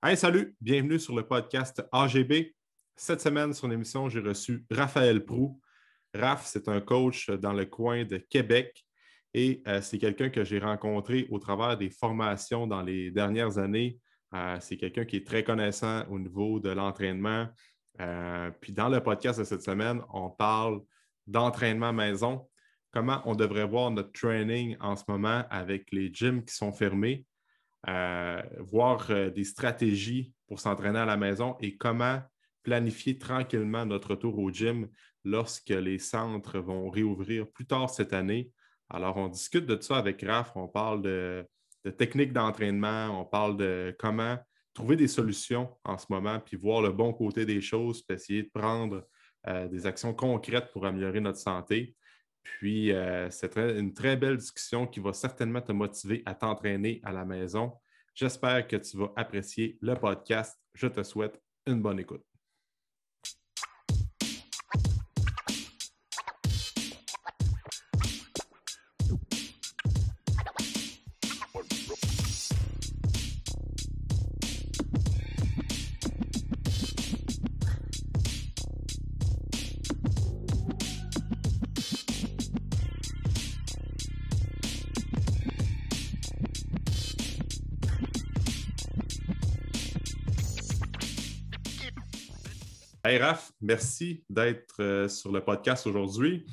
Hey, salut, bienvenue sur le podcast AGB. Cette semaine, sur l'émission, j'ai reçu Raphaël Prou. Raph, c'est un coach dans le coin de Québec et euh, c'est quelqu'un que j'ai rencontré au travers des formations dans les dernières années. Euh, c'est quelqu'un qui est très connaissant au niveau de l'entraînement. Euh, puis dans le podcast de cette semaine, on parle d'entraînement maison, comment on devrait voir notre training en ce moment avec les gyms qui sont fermés voir euh, des stratégies pour s'entraîner à la maison et comment planifier tranquillement notre retour au gym lorsque les centres vont réouvrir plus tard cette année. Alors, on discute de ça avec Raph, on parle de, techniques d'entraînement, on parle de comment trouver des solutions en ce moment, puis voir le bon côté des choses, puis essayer de prendre euh, des actions concrètes pour améliorer notre santé. Puis, euh, c'est une très belle discussion qui va certainement te motiver à t'entraîner à la maison. J'espère que tu vas apprécier le podcast. Je te souhaite une bonne écoute. Raph, merci d'être euh, sur le podcast aujourd'hui.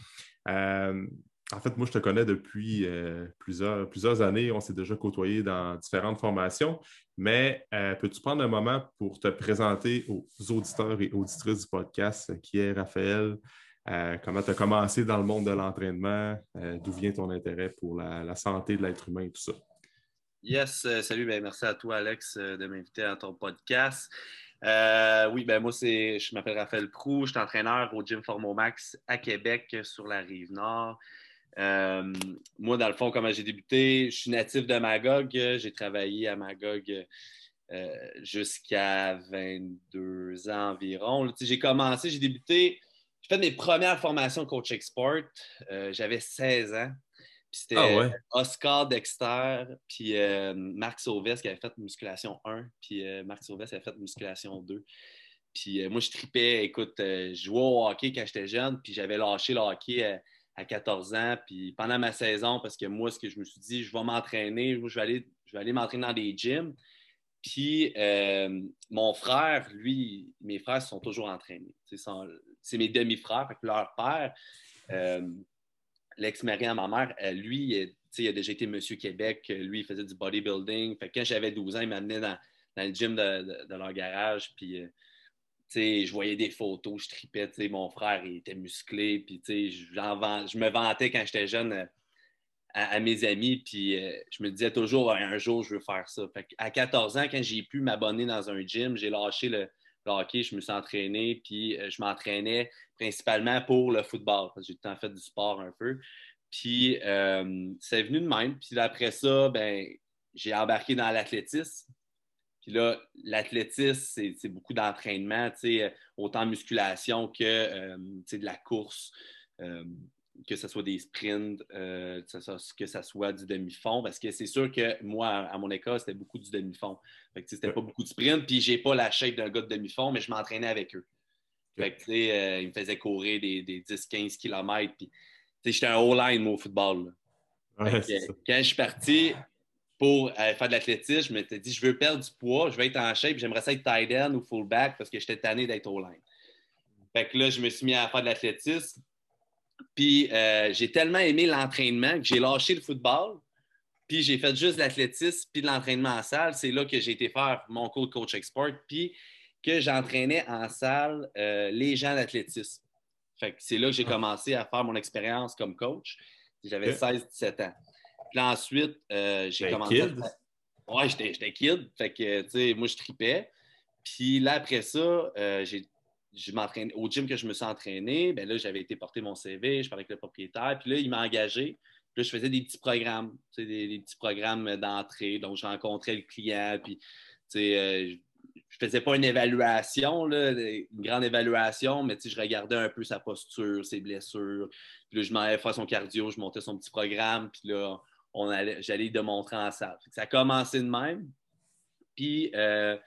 Euh, en fait, moi, je te connais depuis euh, plusieurs, plusieurs années. On s'est déjà côtoyé dans différentes formations. Mais peux-tu prendre un moment pour te présenter aux auditeurs et auditrices du podcast qui est Raphaël? comment tu as commencé dans le monde de l'entraînement? D'où vient ton intérêt pour la, santé de l'être humain et tout ça? Yes, salut, ben, merci à toi, Alex, de m'inviter à ton podcast. Euh, oui, ben moi, c'est, je m'appelle Raphaël Prou, je suis entraîneur au Gym Formomax à Québec sur la rive nord. Euh, moi, dans le fond, comment j'ai débuté, je suis natif de Magog. J'ai travaillé à Magog euh, jusqu'à 22 ans environ. J'ai commencé, j'ai débuté, j'ai fait mes premières formations coach export. J'avais 16 ans. C'était ah Oscar Dexter, puis euh, Marc Sauvès qui avait fait musculation 1, puis euh, Marc Sauvès avait fait musculation 2. Puis euh, moi, je tripais, écoute, je jouais au hockey quand j'étais jeune, puis j'avais lâché le hockey à, 14 ans. Puis pendant ma saison, parce que moi, ce que je me suis dit, je vais m'entraîner, je vais aller, je vais aller m'entraîner dans des gyms. Puis mon frère, lui, mes frères sont toujours entraînés. C'est mes demi-frères, leur père l'ex-mari à ma mère, euh, lui, il a déjà été Monsieur Québec. Lui, il faisait du bodybuilding. Fait quand j'avais 12 ans, il m'amenait dans, dans, le gym de, leur garage. Puis, euh, je voyais des photos, je tripais. Mon frère, il était musclé. Puis, je, me vantais quand j'étais jeune euh, à, mes amis. Puis, je me disais toujours, un jour, je veux faire ça. à 14 ans, quand j'ai pu m'abonner dans un gym, j'ai lâché le, hockey, je me suis entraîné, puis je m'entraînais principalement pour le football, j'ai tout le temps fait du sport un peu. Puis euh, c'est venu de même. Puis après ça, ben, j'ai embarqué dans l'athlétisme. Puis là, l'athlétisme, c'est beaucoup d'entraînement, autant musculation que euh, de la course, euh, que ce soit des sprints, que ce soit du demi-fond. Parce que c'est sûr que moi, à mon école, c'était beaucoup du demi-fond. C'était pas beaucoup de sprint, puis j'ai pas la shape d'un gars de demi-fond, mais je m'entraînais avec eux. Fait que, euh, il me faisait courir des, 10-15 km. Puis, j'étais un all-line, au football. quand je suis parti pour euh, faire de l'athlétisme, je m'étais dit, je veux perdre du poids, je veux être en shape, j'aimerais ça être tight end ou fullback parce que j'étais tanné d'être all-line. Fait que là, je me suis mis à faire de l'athlétisme. Puis, euh, j'ai tellement aimé l'entraînement que j'ai lâché le football. Puis, j'ai fait juste l'athlétisme puis de l'entraînement en salle. C'est là que j'ai été faire mon cours de coach export. Puis, que j'entraînais en salle euh, les gens d'athlétisme. c'est là que j'ai ah. commencé à faire mon expérience comme coach. J'avais 16-17 ans. Puis ensuite, euh, j'ai commencé. Kid? Ouais, j'étais kid. Fait que, tu sais, moi, je tripais. Puis là, après ça, euh, je m'entraîne au gym que je me suis entraîné. Ben là, j'avais été porter mon CV, je parlais avec le propriétaire. Puis là, il m'a engagé. Puis là, je faisais des petits programmes, des, des petits programmes d'entrée. Donc, je rencontrais le client. Puis, tu sais, je faisais pas une évaluation, une grande évaluation, mais je regardais un peu sa posture, ses blessures. Puis là, je m'en faire son cardio, je montais son petit programme, puis là, j'allais le montrer en salle. Ça a commencé de même. Puis euh,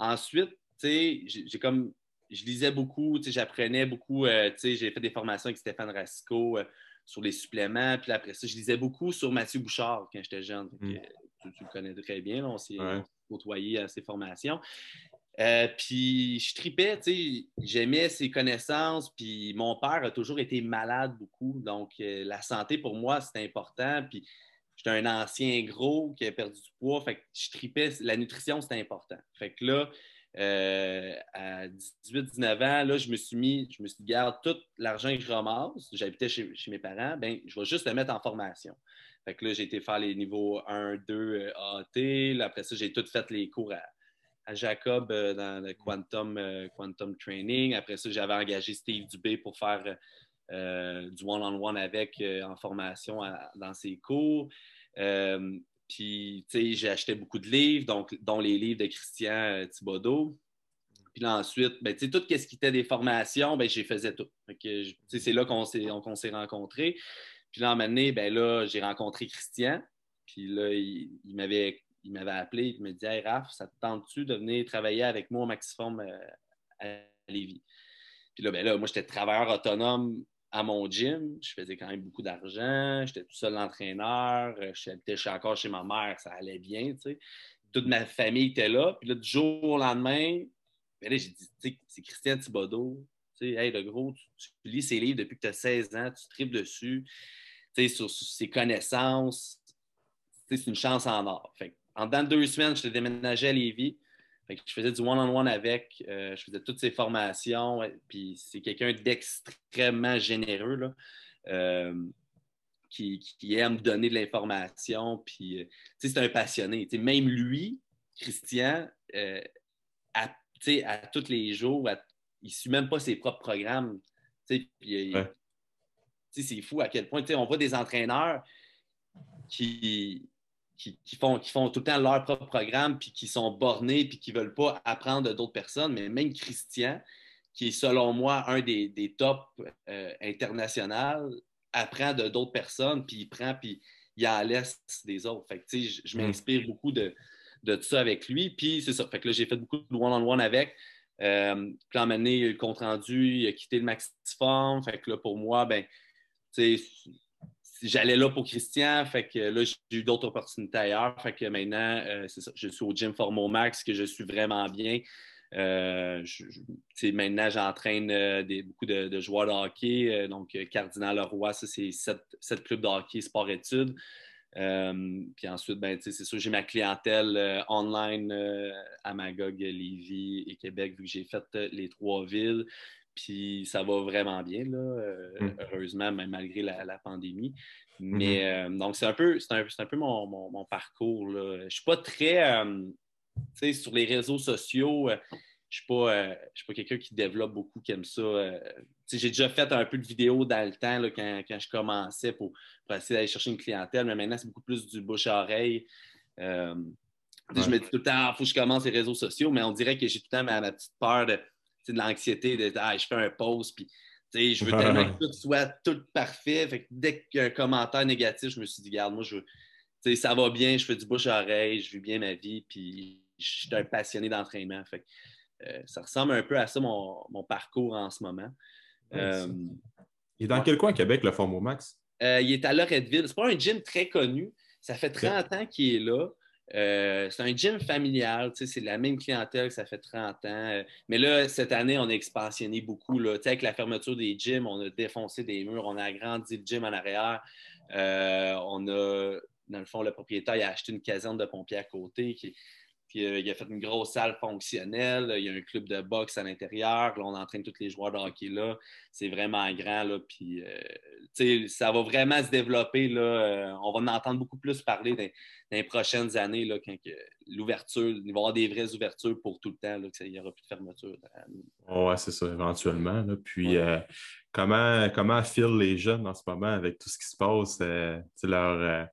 Ensuite, j'ai comme je lisais beaucoup, j'apprenais beaucoup, euh, j'ai fait des formations avec Stéphane Rasco euh, sur les suppléments, puis après ça, je lisais beaucoup sur Mathieu Bouchard quand j'étais jeune. Mm. tu, le connais très bien, on s'est côtoyé à ces formations. Euh, puis je tripais, j'aimais ses connaissances, puis mon père a toujours été malade beaucoup, donc la santé pour moi, c'était important, puis j'étais un ancien gros qui a perdu du poids, fait que je tripais, la nutrition, c'était important. Fait que là, euh, à 18-19 ans, là, je me suis mis, je me suis dit, garde tout l'argent que je ramasse, j'habitais chez, mes parents, ben, je vais juste le mettre en formation. Fait que là, j'ai été faire les niveaux 1, 2 AT. après ça, j'ai tout fait les cours à, Jacob euh, dans le Quantum, euh, Quantum Training. Après ça, j'avais engagé Steve Dubé pour faire du one-on-one avec en formation dans ses cours. Puis, tu sais, j'ai acheté beaucoup de livres, donc, dont les livres de Christian euh, Thibodeau. Puis là, ensuite, ben, tu sais, tout ce qui était des formations, ben, j'ai faisais tout. c'est là qu'on s'est, rencontrés. Puis là, en année, ben là, j'ai rencontré Christian. Puis là, il, m'avait, appelé. Il me dit Hey, Raph, ça te tente-tu de venir travailler avec moi au Maximum euh, à Lévis? Puis là, ben là, moi, j'étais travailleur autonome à mon gym. Je faisais quand même beaucoup d'argent. J'étais tout seul l'entraîneur. Euh, j'étais encore chez ma mère. Ça allait bien. Toute ma famille était là. Puis là, du jour au lendemain, ben j'ai dit c'est Christian Thibodeau. Hey, le gros, tu, lis ses livres depuis que tu as 16 ans. Tu tripes dessus. Sur, sur, ses connaissances. C'est une chance en or. En dedans de deux semaines, je te déménageais à Lévis je faisais du one-on-one avec, euh, je faisais toutes ces formations, puis c'est quelqu'un d'extrêmement généreux, euh, qui, aime donner de l'information, puis euh, c'est un passionné. même lui, Christian, à, tous les jours, il ne suit même pas ses propres programmes. c'est fou à quel point on voit des entraîneurs qui, qui, font, qui font tout le temps leur propre programme, puis qui sont bornés, puis qui ne veulent pas apprendre d'autres personnes. Mais même Christian, qui est selon moi un des, des tops euh, internationaux, apprend de d'autres personnes, puis il prend, puis il en laisse des autres. Fait que, je, je mm. m'inspire beaucoup de, de ça avec lui. Puis c'est ça. Fait que là, j'ai fait beaucoup de one-on-one avec. Euh, puis à un le compte rendu, il a quitté le Maxiform. Fait que là, pour moi, ben, tu sais, j'allais là pour Christian, fait que là, j'ai eu d'autres opportunités ailleurs. Fait que maintenant, euh, je suis au Gym Formo Max, que je suis vraiment bien. Euh, maintenant, j'entraîne euh, beaucoup de, joueurs de hockey. donc, Cardinal Leroy, ça, c'est sept, clubs de hockey sport-études. puis ensuite, ben, c'est sûr, j'ai ma clientèle online à Magog, Lévis et Québec, vu que j'ai fait les trois villes. Puis ça va vraiment bien, là, euh, mm. heureusement, même malgré la, pandémie. Mais mm-hmm. euh, donc, c'est un peu, c'est un, peu mon, parcours. Là. Je ne suis pas très. Euh, tu sais, sur les réseaux sociaux, je ne suis pas, pas quelqu'un qui développe beaucoup, qui aime ça. j'ai déjà fait un peu de vidéos dans le temps là, quand, je commençais pour, essayer d'aller chercher une clientèle, mais maintenant, c'est beaucoup plus du bouche-oreille. Je me dis tout le temps, il ah, faut que je commence les réseaux sociaux, mais on dirait que j'ai tout le temps ma petite peur de de l'anxiété de ah, je fais un pause, puis je veux tellement que tout soit tout parfait. Fait que dès qu'il y a un commentaire négatif, je me suis dit, regarde, moi, je veux, ça va bien, je fais du bouche à oreille, je vis bien ma vie, puis je suis un passionné d'entraînement. Fait euh, ça ressemble un peu à ça, mon, parcours en ce moment. Euh, il est dans quel coin Québec, le Formo Max? Euh, il est à Loretteville. C'est pas un gym très connu. Ça fait 30 ans qu'il est là. Euh, c'est un gym familial, c'est la même clientèle ça fait 30 ans. Euh, mais là, cette année, on a expansionné beaucoup. Là, avec la fermeture des gyms, on a défoncé des murs, on a agrandi le gym en arrière. Euh, on a, dans le fond, le propriétaire a acheté une caserne de pompiers à côté puis euh, il a fait une grosse salle fonctionnelle. Il y a un club de boxe à l'intérieur. Là, on entraîne tous les joueurs de hockey là. C'est vraiment grand. Là. Puis, euh, ça va vraiment se développer. Là. Euh, on va en entendre beaucoup plus parler dans, les prochaines années là, quand l'ouverture, il va y avoir des vraies ouvertures pour tout le temps. Là, il n'y aura plus de fermeture. Oui, c'est ça, éventuellement. Puis, comment, comment filent les jeunes en ce moment avec tout ce qui se passe? leur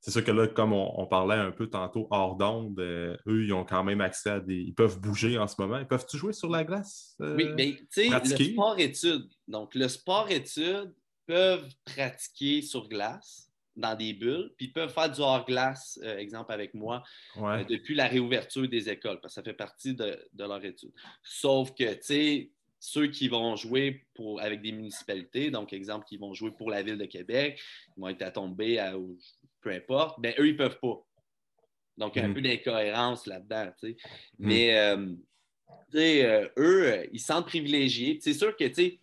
c'est sûr que là, comme on, parlait un peu tantôt hors d'onde, euh, eux, ils ont quand même accès à des. Ils peuvent bouger en ce moment. Ils peuvent-tu jouer sur la glace? Euh, oui, mais tu sais, le sport-études. Donc, le sport-études peuvent pratiquer sur glace, dans des bulles, puis ils peuvent faire du hors-glace, euh, exemple avec moi, Ouais. euh, depuis la réouverture des écoles, parce que ça fait partie de, de leur étude. Sauf que, tu sais, ceux qui vont jouer pour, avec des municipalités, donc exemple, qui vont jouer pour la ville de Québec, ils vont être à tomber, à, au- peu importe, ben eux, ils peuvent pas. Donc, il y a un Mhm. peu d'incohérence là-dedans, tu sais. Mhm. Mais, euh, tu sais, euh, eux, euh, ils se sentent privilégiés. C'est sûr que, tu sais,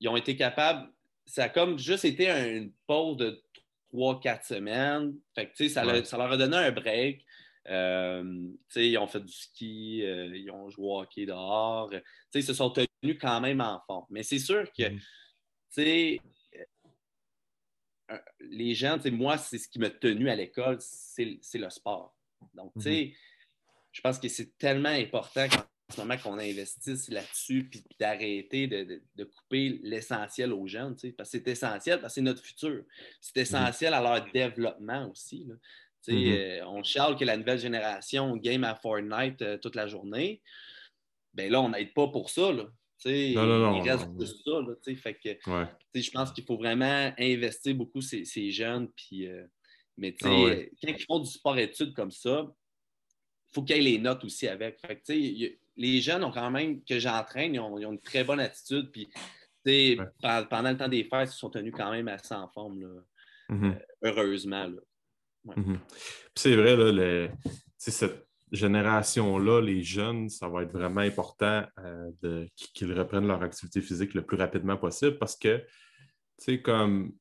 ils ont été capables, ça a comme juste été un- une pause de 3-4 semaines. Fait que, tu sais, ça, leur- ça leur a donné un break. Euh, tu sais, ils ont fait du ski, ils ont joué au hockey dehors. Tu sais, ils se sont tenus quand même en forme. Mais c'est sûr que, Mhm. tu sais, euh, les gens, tu sais, moi, c'est ce qui m'a tenu à l'école, c'est le sport. Donc, tu sais, je pense que c'est tellement important qu'en ce moment qu'on investisse là-dessus, puis d'arrêter de, de- de couper l'essentiel aux jeunes, tu sais, parce que c'est essentiel, parce que c'est notre futur. C'est essentiel à leur développement aussi. là. Tu sais, Mhm. euh, on chiale que la nouvelle génération game à Fortnite euh, toute la journée. Ben là, on n'aide pas pour ça. Là. Non, non, non, il reste ça. Là, fait que, Ouais. tu sais, je pense qu'il faut vraiment investir beaucoup ces, ces jeunes. Puis, euh, mais tu sais, Ah ouais. quand ils font du sport-études comme ça, il faut qu'il y ait les notes aussi avec. Fait que, y a- les jeunes ont quand même, que j'entraîne, ils ont, ils ont une très bonne attitude. Puis, Ouais. pendant le temps des fêtes, ils se sont tenus quand même assez en forme, là, Mhm. heureusement. là. Mhm. Puis C'est vrai, là, le- cette génération-là, les jeunes, ça va être vraiment important euh, qu'ils reprennent leur activité physique le plus rapidement possible parce que, tu sais, comme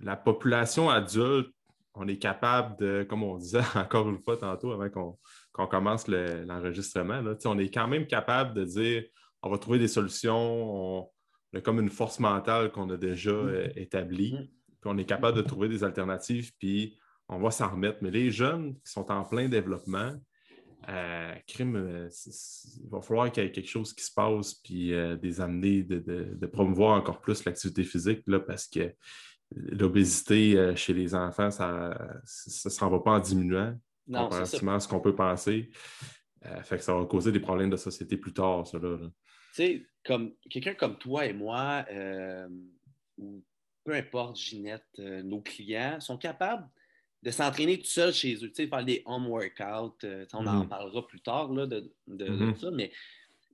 la population adulte, on est capable de, comme on disait encore une fois tantôt avant qu'on commence le- l'enregistrement, on est quand même capable de dire on va trouver des solutions, on, on a comme une force mentale qu'on a déjà euh, établie, Mhm. puis on est capable de trouver des alternatives, puis on va s'en remettre. Mais les jeunes qui sont en plein développement, euh, crime, euh, il va falloir qu'il y ait quelque chose qui se passe, puis euh, des amener, de, de- de promouvoir encore plus l'activité physique, là, parce que l'obésité euh, chez les enfants, ça ne s'en va pas en diminuant, Non, comparativement à ce qu'on peut penser. Fait que ça va causer des problèmes de société plus tard, ça. Là, là. tu sais, comme quelqu'un comme toi et moi, ou peu importe, Ginette, nos clients sont capables de s'entraîner tout seuls chez eux, tu sais, faire des home workouts. euh, on en Mhm. parlera plus tard là, de, de- de Mhm. ça, mais,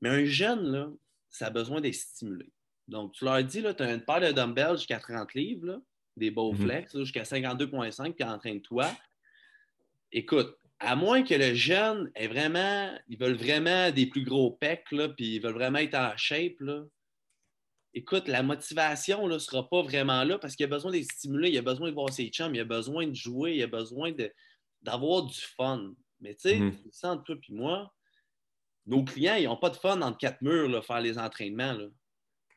mais un jeune, là, ça a besoin d'être stimulé. Donc, tu leur dis, tu as une paire de dumbbells jusqu'à 30 livres, là, des Bowflex, là, jusqu'à 52,5, puis entraîne-toi. Écoute, à moins que le jeune ait vraiment, ils veulent vraiment des plus gros pecs, là, puis ils veulent vraiment être en shape, là. Écoute, la motivation ne sera pas vraiment là parce qu'il a besoin d'être stimulé, il a besoin de voir ses chums, il a besoin de jouer, il a besoin d'avoir du fun. Mais tu sais, tu le sens, toi puis moi, nos clients, ils n'ont pas de fun entre quatre murs, là, faire les entraînements. Là.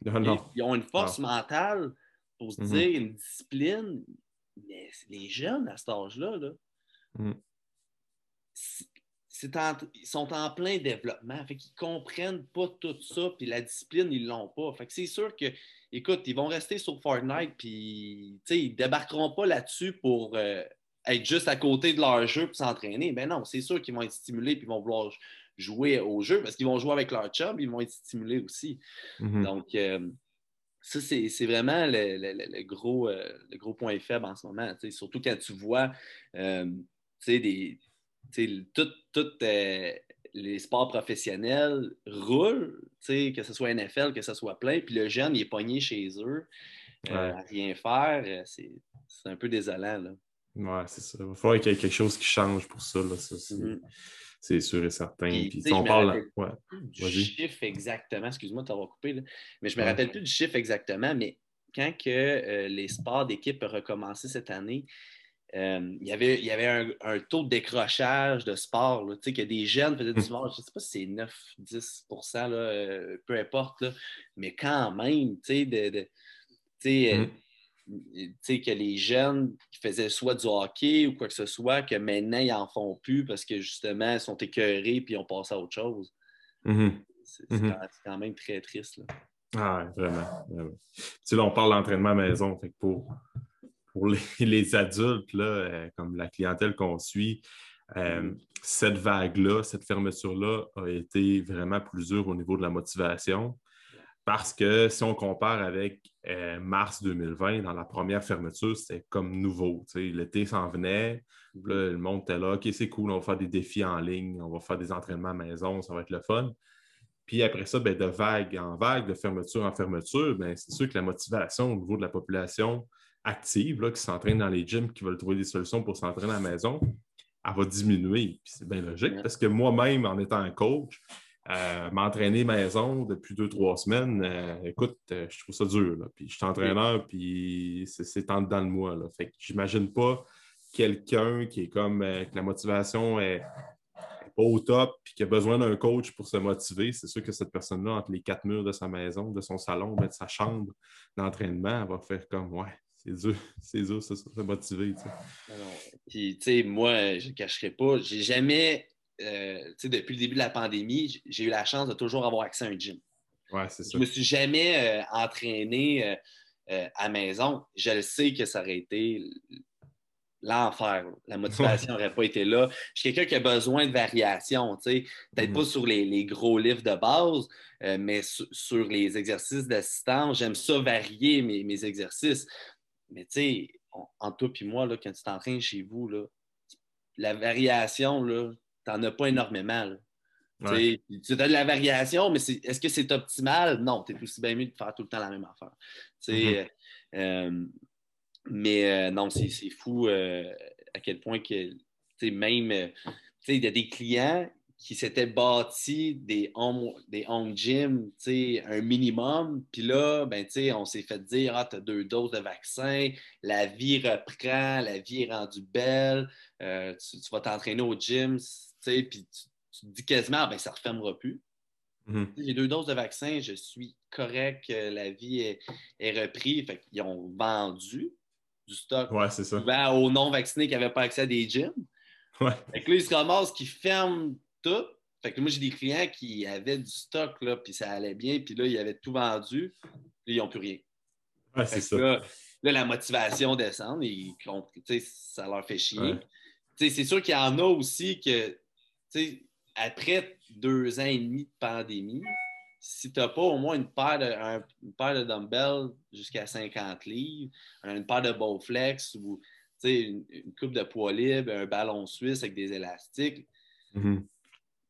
Non, non. Ils ont une force mentale pour se Mhm. dire, une discipline. Mais les jeunes à cet âge-là, là, Mhm. En- ils sont en plein développement. Fait qu'ils comprennent pas tout ça, puis la discipline, ils l'ont pas. Fait que c'est sûr que, écoute, ils vont rester sur Fortnite, puis ils débarqueront pas là-dessus pour euh, être juste à côté de leur jeu pour s'entraîner. Ben non, c'est sûr qu'ils vont être stimulés, puis ils vont vouloir jouer au jeu, parce qu'ils vont jouer avec leur chum, ils vont être stimulés aussi. Mhm. Donc, euh, ça, c'est vraiment le, le- le- le gros, euh, le gros point faible en ce moment. Surtout quand tu vois tu sais, des, tout, euh, les sports professionnels roulent, que ce soit NFL, que ce soit plein, puis le jeune, il est pogné chez eux, euh, à rien faire. euh, C'est un peu désolant. Là. Ouais, c'est ça. Il va falloir qu'il y ait quelque chose qui change pour ça. Là. Ça, c'est, sûr et certain. Puis, on me parle. Ouais. du chiffre exactement. Excuse-moi de t'avoir coupé, là. mais je me Ouais. rappelle plus du chiffre exactement, mais quand que, euh, les sports d'équipe ont recommencé cette année, euh, il y avait, il y avait un, un taux de décrochage de sport, là, tu sais, que des jeunes faisaient du Hmm. sport, je ne sais pas si c'est 9-10 là, euh, peu importe, là, mais quand même, tu sais, de, sais, euh, que les jeunes qui faisaient soit du hockey ou quoi que ce soit, que maintenant, ils n'en font plus parce que justement, ils sont écœurés puis ils ont passé à autre chose. Mhm. C'est c'est quand, même très triste. là. Ah, vraiment. vraiment. Tu sais, là, on parle d'entraînement à maison. Fait que pour, pour les, les adultes, là, euh, comme la clientèle qu'on suit, euh, Mhm. cette vague-là, cette fermeture-là a été vraiment plus dure au niveau de la motivation. Parce que si on compare avec euh, mars 2020, dans la première fermeture, c'était comme nouveau. L'été s'en venait, le monde était là, OK, c'est cool, on va faire des défis en ligne, on va faire des entraînements à maison, ça va être le fun. Puis après ça, ben, de vague en vague, de fermeture en fermeture, ben, c'est sûr que la motivation au niveau de la population active, là, qui s'entraîne dans les gyms, qui veulent trouver des solutions pour s'entraîner à la maison, elle va diminuer. C'est bien logique parce que moi-même, en étant un coach, euh, m'entraîner maison depuis deux, trois semaines, euh, écoute, euh, je trouve ça dur. Puis je suis entraîneur, puis c'est en dedans de moi. Là. Fait que j'imagine pas quelqu'un qui est comme que la motivation est, pas au top puis qui a besoin d'un coach pour se motiver. C'est sûr que cette personne-là, entre les quatre murs de sa maison, de son salon, de sa chambre d'entraînement, elle va faire comme Ouais, c'est dur, c'est dur, ça, se motiver. Puis, tu sais, moi, je ne cacherai pas, j'ai jamais euh, depuis le début de la pandémie, j'ai eu la chance de toujours avoir accès à un gym. Ouais, c'est ça. Je me suis jamais euh, entraîné euh, à maison. Je le sais que ça aurait été l'enfer. La motivation n'aurait pas été là. Je suis quelqu'un qui a besoin de variation, peut-être mm-hmm. pas sur les, gros livres de base, mais sur, les exercices d'assistance. J'aime ça varier mes, exercices. Mais tu sais, entre toi et moi, là, quand tu t'entraînes chez vous, là, la variation, tu n'en as pas énormément. Tu as de la variation, mais est-ce que c'est optimal? Non, tu es aussi bien mieux de faire tout le temps la même affaire. Mm-hmm. Euh, mais euh, non, c'est fou euh, à quel point que même il y a des clients qui s'étaient bâtis des home, des home gym, un minimum. Puis là, ben, on s'est fait dire Ah, tu as deux doses de vaccin, la vie reprend, la vie est rendue belle, tu, tu, vas t'entraîner au gym, puis tu, te dis quasiment, ben, ça ne refermera plus. Mm-hmm. J'ai deux doses de vaccin, je suis correct, la vie est, est reprise. Fait ils ont vendu du stock ouais, ça. aux non-vaccinés qui n'avaient pas accès à des gyms. Ouais. Fait que là, ils se ramassent qui ferment tout. Fait que moi, j'ai des clients qui avaient du stock, là, puis ça allait bien, puis là, ils avaient tout vendu, puis ils n'ont plus rien. Ouais, c'est ça. Là, la motivation descend, et, ça leur fait chier. C'est sûr qu'il y en a aussi que après deux ans et demi de pandémie, si tu n'as pas au moins une paire de, paire de dumbbells jusqu'à 50 livres, une paire de Bowflex ou une, une, coupe de poids libre, un ballon suisse avec des élastiques, mm-hmm.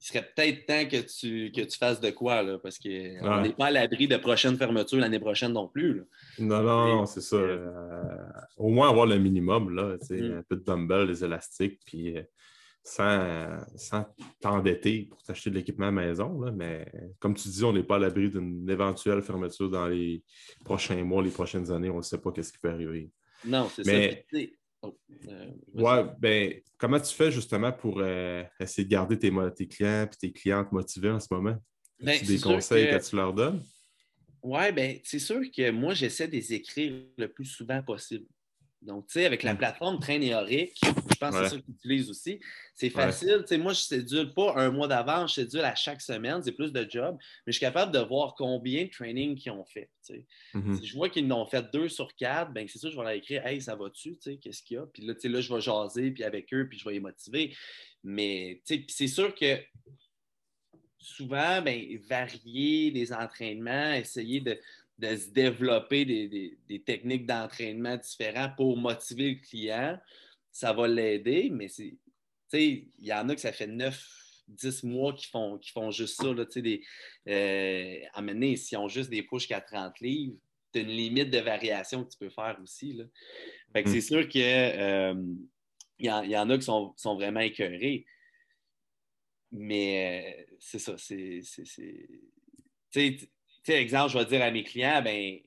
Il serait peut-être temps que tu, que tu fasses de quoi, là, parce qu'on n'est pas à l'abri de prochaines fermetures l'année prochaine non plus. Non, non, c'est ça. Euh, au moins avoir le minimum, là, mm. un peu de dumbbells, des élastiques, puis euh, sans, t'endetter pour t'acheter de l'équipement à maison. mais comme tu dis, on n'est pas à l'abri d'une éventuelle fermeture dans les prochains mois, les prochaines années. On ne sait pas ce qui peut arriver. Non, c'est ça. Oh, euh, ouais, ben, comment tu fais justement pour euh, essayer de garder tes, tes clients et tes clientes motivés en ce moment? Ben, des conseils que... tu leur donnes? Oui, ben, c'est sûr que moi, j'essaie de les écrire le plus souvent possible. Donc, tu sais, avec la mm. plateforme Train je pense que c'est ça que tu utilises aussi. C'est facile. Tu sais, moi, je ne cédule pas un mois d'avance, je cédule à chaque semaine. C'est plus de job. Mais je suis capable de voir combien de training qu'ils ont fait. Mm-hmm. Si je vois qu'ils en ont fait deux sur quatre, ben c'est sûr, je vais leur écrire Hey, ça va-tu? Qu'est-ce qu'il y a? Puis là, là, je vais jaser puis avec eux, puis je vais les motiver. Mais c'est sûr que souvent, ben, varier les entraînements, essayer de de se développer des, techniques d'entraînement différentes pour motiver le client, ça va l'aider, mais c'est, il y en a que ça fait 9, 10 mois qui font, qui font juste ça. Là, des, euh, s'ils ont juste des pushs à 30 livres, tu as une limite de variation que tu peux faire aussi. Là. Fait que c'est mm. sûr qu'il euh, y, y, en a qui sont, vraiment écœurés. Mais euh, c'est ça, c'est exemple, je vais dire à mes clients, ben,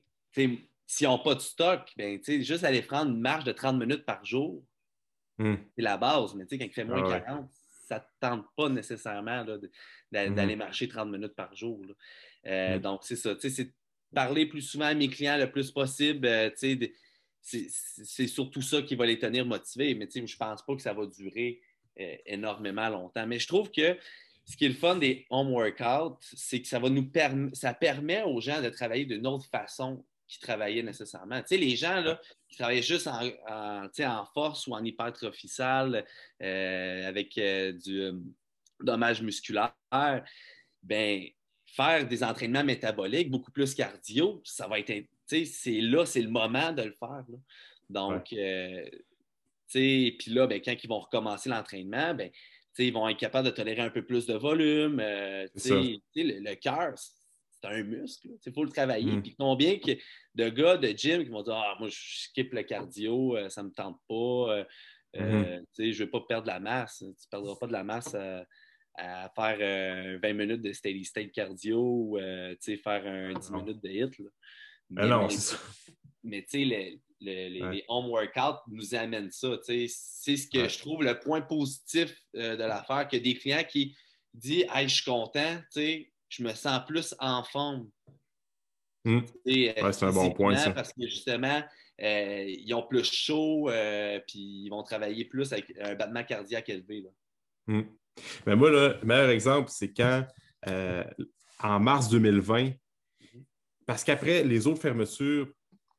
s'ils n'ont pas de stock, ben, juste aller prendre une marche de 30 minutes par jour, hmm. c'est la base. Mais quand il fait moins 40, ça ne te tente pas nécessairement hmm. d'aller marcher 30 minutes par jour. Euh, hmm. Donc, c'est ça. C'est parler plus souvent à mes clients le plus possible. Euh, c'est surtout ça qui va les tenir motivés. Mais je ne pense pas que ça va durer euh, énormément longtemps. Mais je trouve que ce qui est le fun des home workouts, c'est que ça va nous ça permet aux gens de travailler d'une autre façon qu'ils travaillaient nécessairement. Tu sais, les gens là, qui travaillaient juste en, en force ou en hypertrophie sale euh, avec euh, du euh, dommage musculaire, ben faire des entraînements métaboliques, beaucoup plus cardio, ça va être. C'est là, c'est le moment de le faire. Donc, euh, puis là, ben, quand ils vont recommencer l'entraînement, ben, ils vont être capables de tolérer un peu plus de volume. Euh, le, le cœur, c'est un muscle. Il faut le travailler. Mm. Puis combien de gars de gym qui vont dire Ah, moi, je skip le cardio, euh, ça ne me tente pas. Mm-hmm. Je ne veux pas perdre de la masse. Tu ne perdras pas de la masse à faire 20 minutes de steady state cardio ou faire un 10 minutes de hit. Ben mais, non, c'est ça. Mais tu sais, les, home workouts nous amènent ça. C'est ce que je trouve le point positif euh, de l'affaire, que des clients qui disent hey, je suis content, je me sens plus en forme. Hmm. Euh, c'est un bon point, ça. Parce que justement, euh, ils ont plus chaud, puis ils vont travailler plus avec un battement cardiaque élevé. Là. Hmm. Ben, moi, le meilleur exemple, c'est quand, en mars 2020, mhm. parce qu'après les autres fermetures,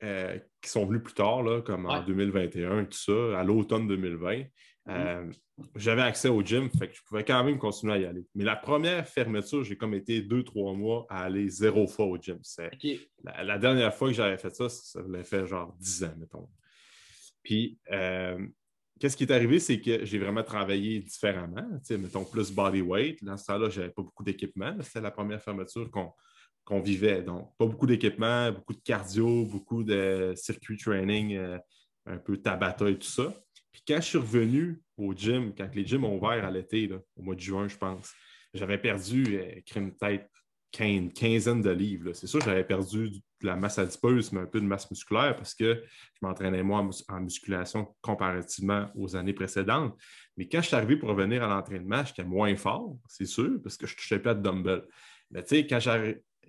euh, qui sont venus plus tard, là, comme en 2021 et tout ça, à l'automne 2020. Mhm. Euh, j'avais accès au gym, fait que je pouvais quand même continuer à y aller. Mais la première fermeture, j'ai comme été deux, trois mois à aller zéro fois au gym. La, dernière fois que j'avais fait ça, ça l'a fait genre dix ans, mettons. Puis, euh, qu'est-ce qui est arrivé, c'est que j'ai vraiment travaillé différemment. Mettons plus body weight. Dans ce temps-là, je n'avais pas beaucoup d'équipement. C'était la première fermeture qu'on qu'on vivait. Donc, pas beaucoup d'équipement, beaucoup de cardio, beaucoup de circuit training, euh, un peu tabata et tout ça. Puis quand je suis revenu au gym, quand les gyms ont ouvert à l'été, au mois de juin, je pense, j'avais perdu, euh, crème tête, une quinzaine de livres. C'est sûr, j'avais perdu de la masse adipeuse, mais un peu de masse musculaire parce que je m'entraînais moi en musculation comparativement aux années précédentes. Mais quand je suis arrivé pour revenir à l'entraînement, j'étais moins fort, c'est sûr, parce que je touchais pas de dumbbell. Mais tu sais, quand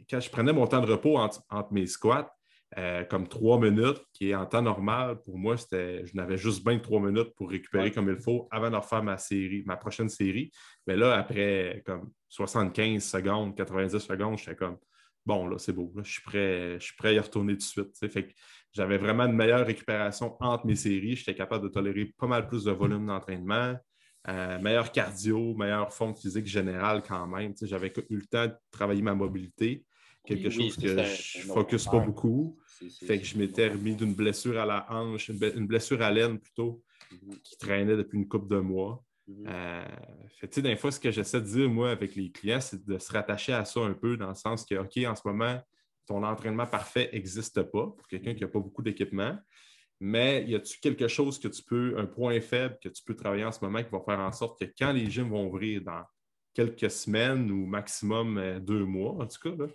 quand je prenais mon temps de repos entre, mes squats, euh, comme trois minutes, qui est en temps normal, pour moi, c'était, je n'avais juste 23 minutes pour récupérer comme il faut avant de refaire ma série, ma prochaine série. Mais là, après comme 75 secondes, 90 secondes, j'étais comme bon, là, c'est beau, je, suis prêt, je suis prêt à y retourner tout de suite. Fait j'avais vraiment une meilleure récupération entre mes séries. J'étais capable de tolérer pas mal plus de volume d'entraînement. Euh, meilleur cardio, meilleure forme physique générale quand même. J'avais eu le temps de travailler ma mobilité quelque chose que je ne focus pas beaucoup. Fait que je m'étais remis d'une blessure à la hanche, une, blessure à l'aine plutôt, mhm. qui traînait depuis une couple de mois. Euh, fait des fois, ce que j'essaie de dire, moi, avec les clients, c'est de se rattacher à ça un peu, dans le sens que, OK, en ce moment, ton entraînement parfait n'existe pas pour quelqu'un qui n'a pas beaucoup d'équipement. Mais y a-tu quelque chose que tu peux, un point faible que tu peux travailler en ce moment qui va faire en sorte que quand les gyms vont ouvrir dans quelques semaines ou maximum euh, deux mois, en tout cas, là,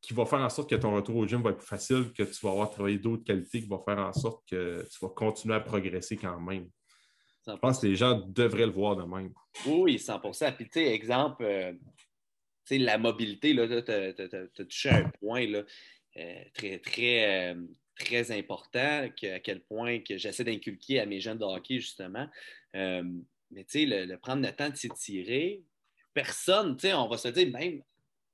qui va faire en sorte que ton retour au gym va être plus facile, que tu vas avoir travaillé d'autres qualités qui vont faire en sorte que tu vas continuer à progresser quand même? Je pense que les gens devraient le voir de même. Oui, 100 Puis, tu sais, exemple, euh, la mobilité, tu as, touché un point là, euh, très, très, très important, que, à quel point que j'essaie d'inculquer à mes jeunes de hockey, justement. mais, tu sais, le, prendre le temps de s'étirer, personne, tu sais, on va se dire, même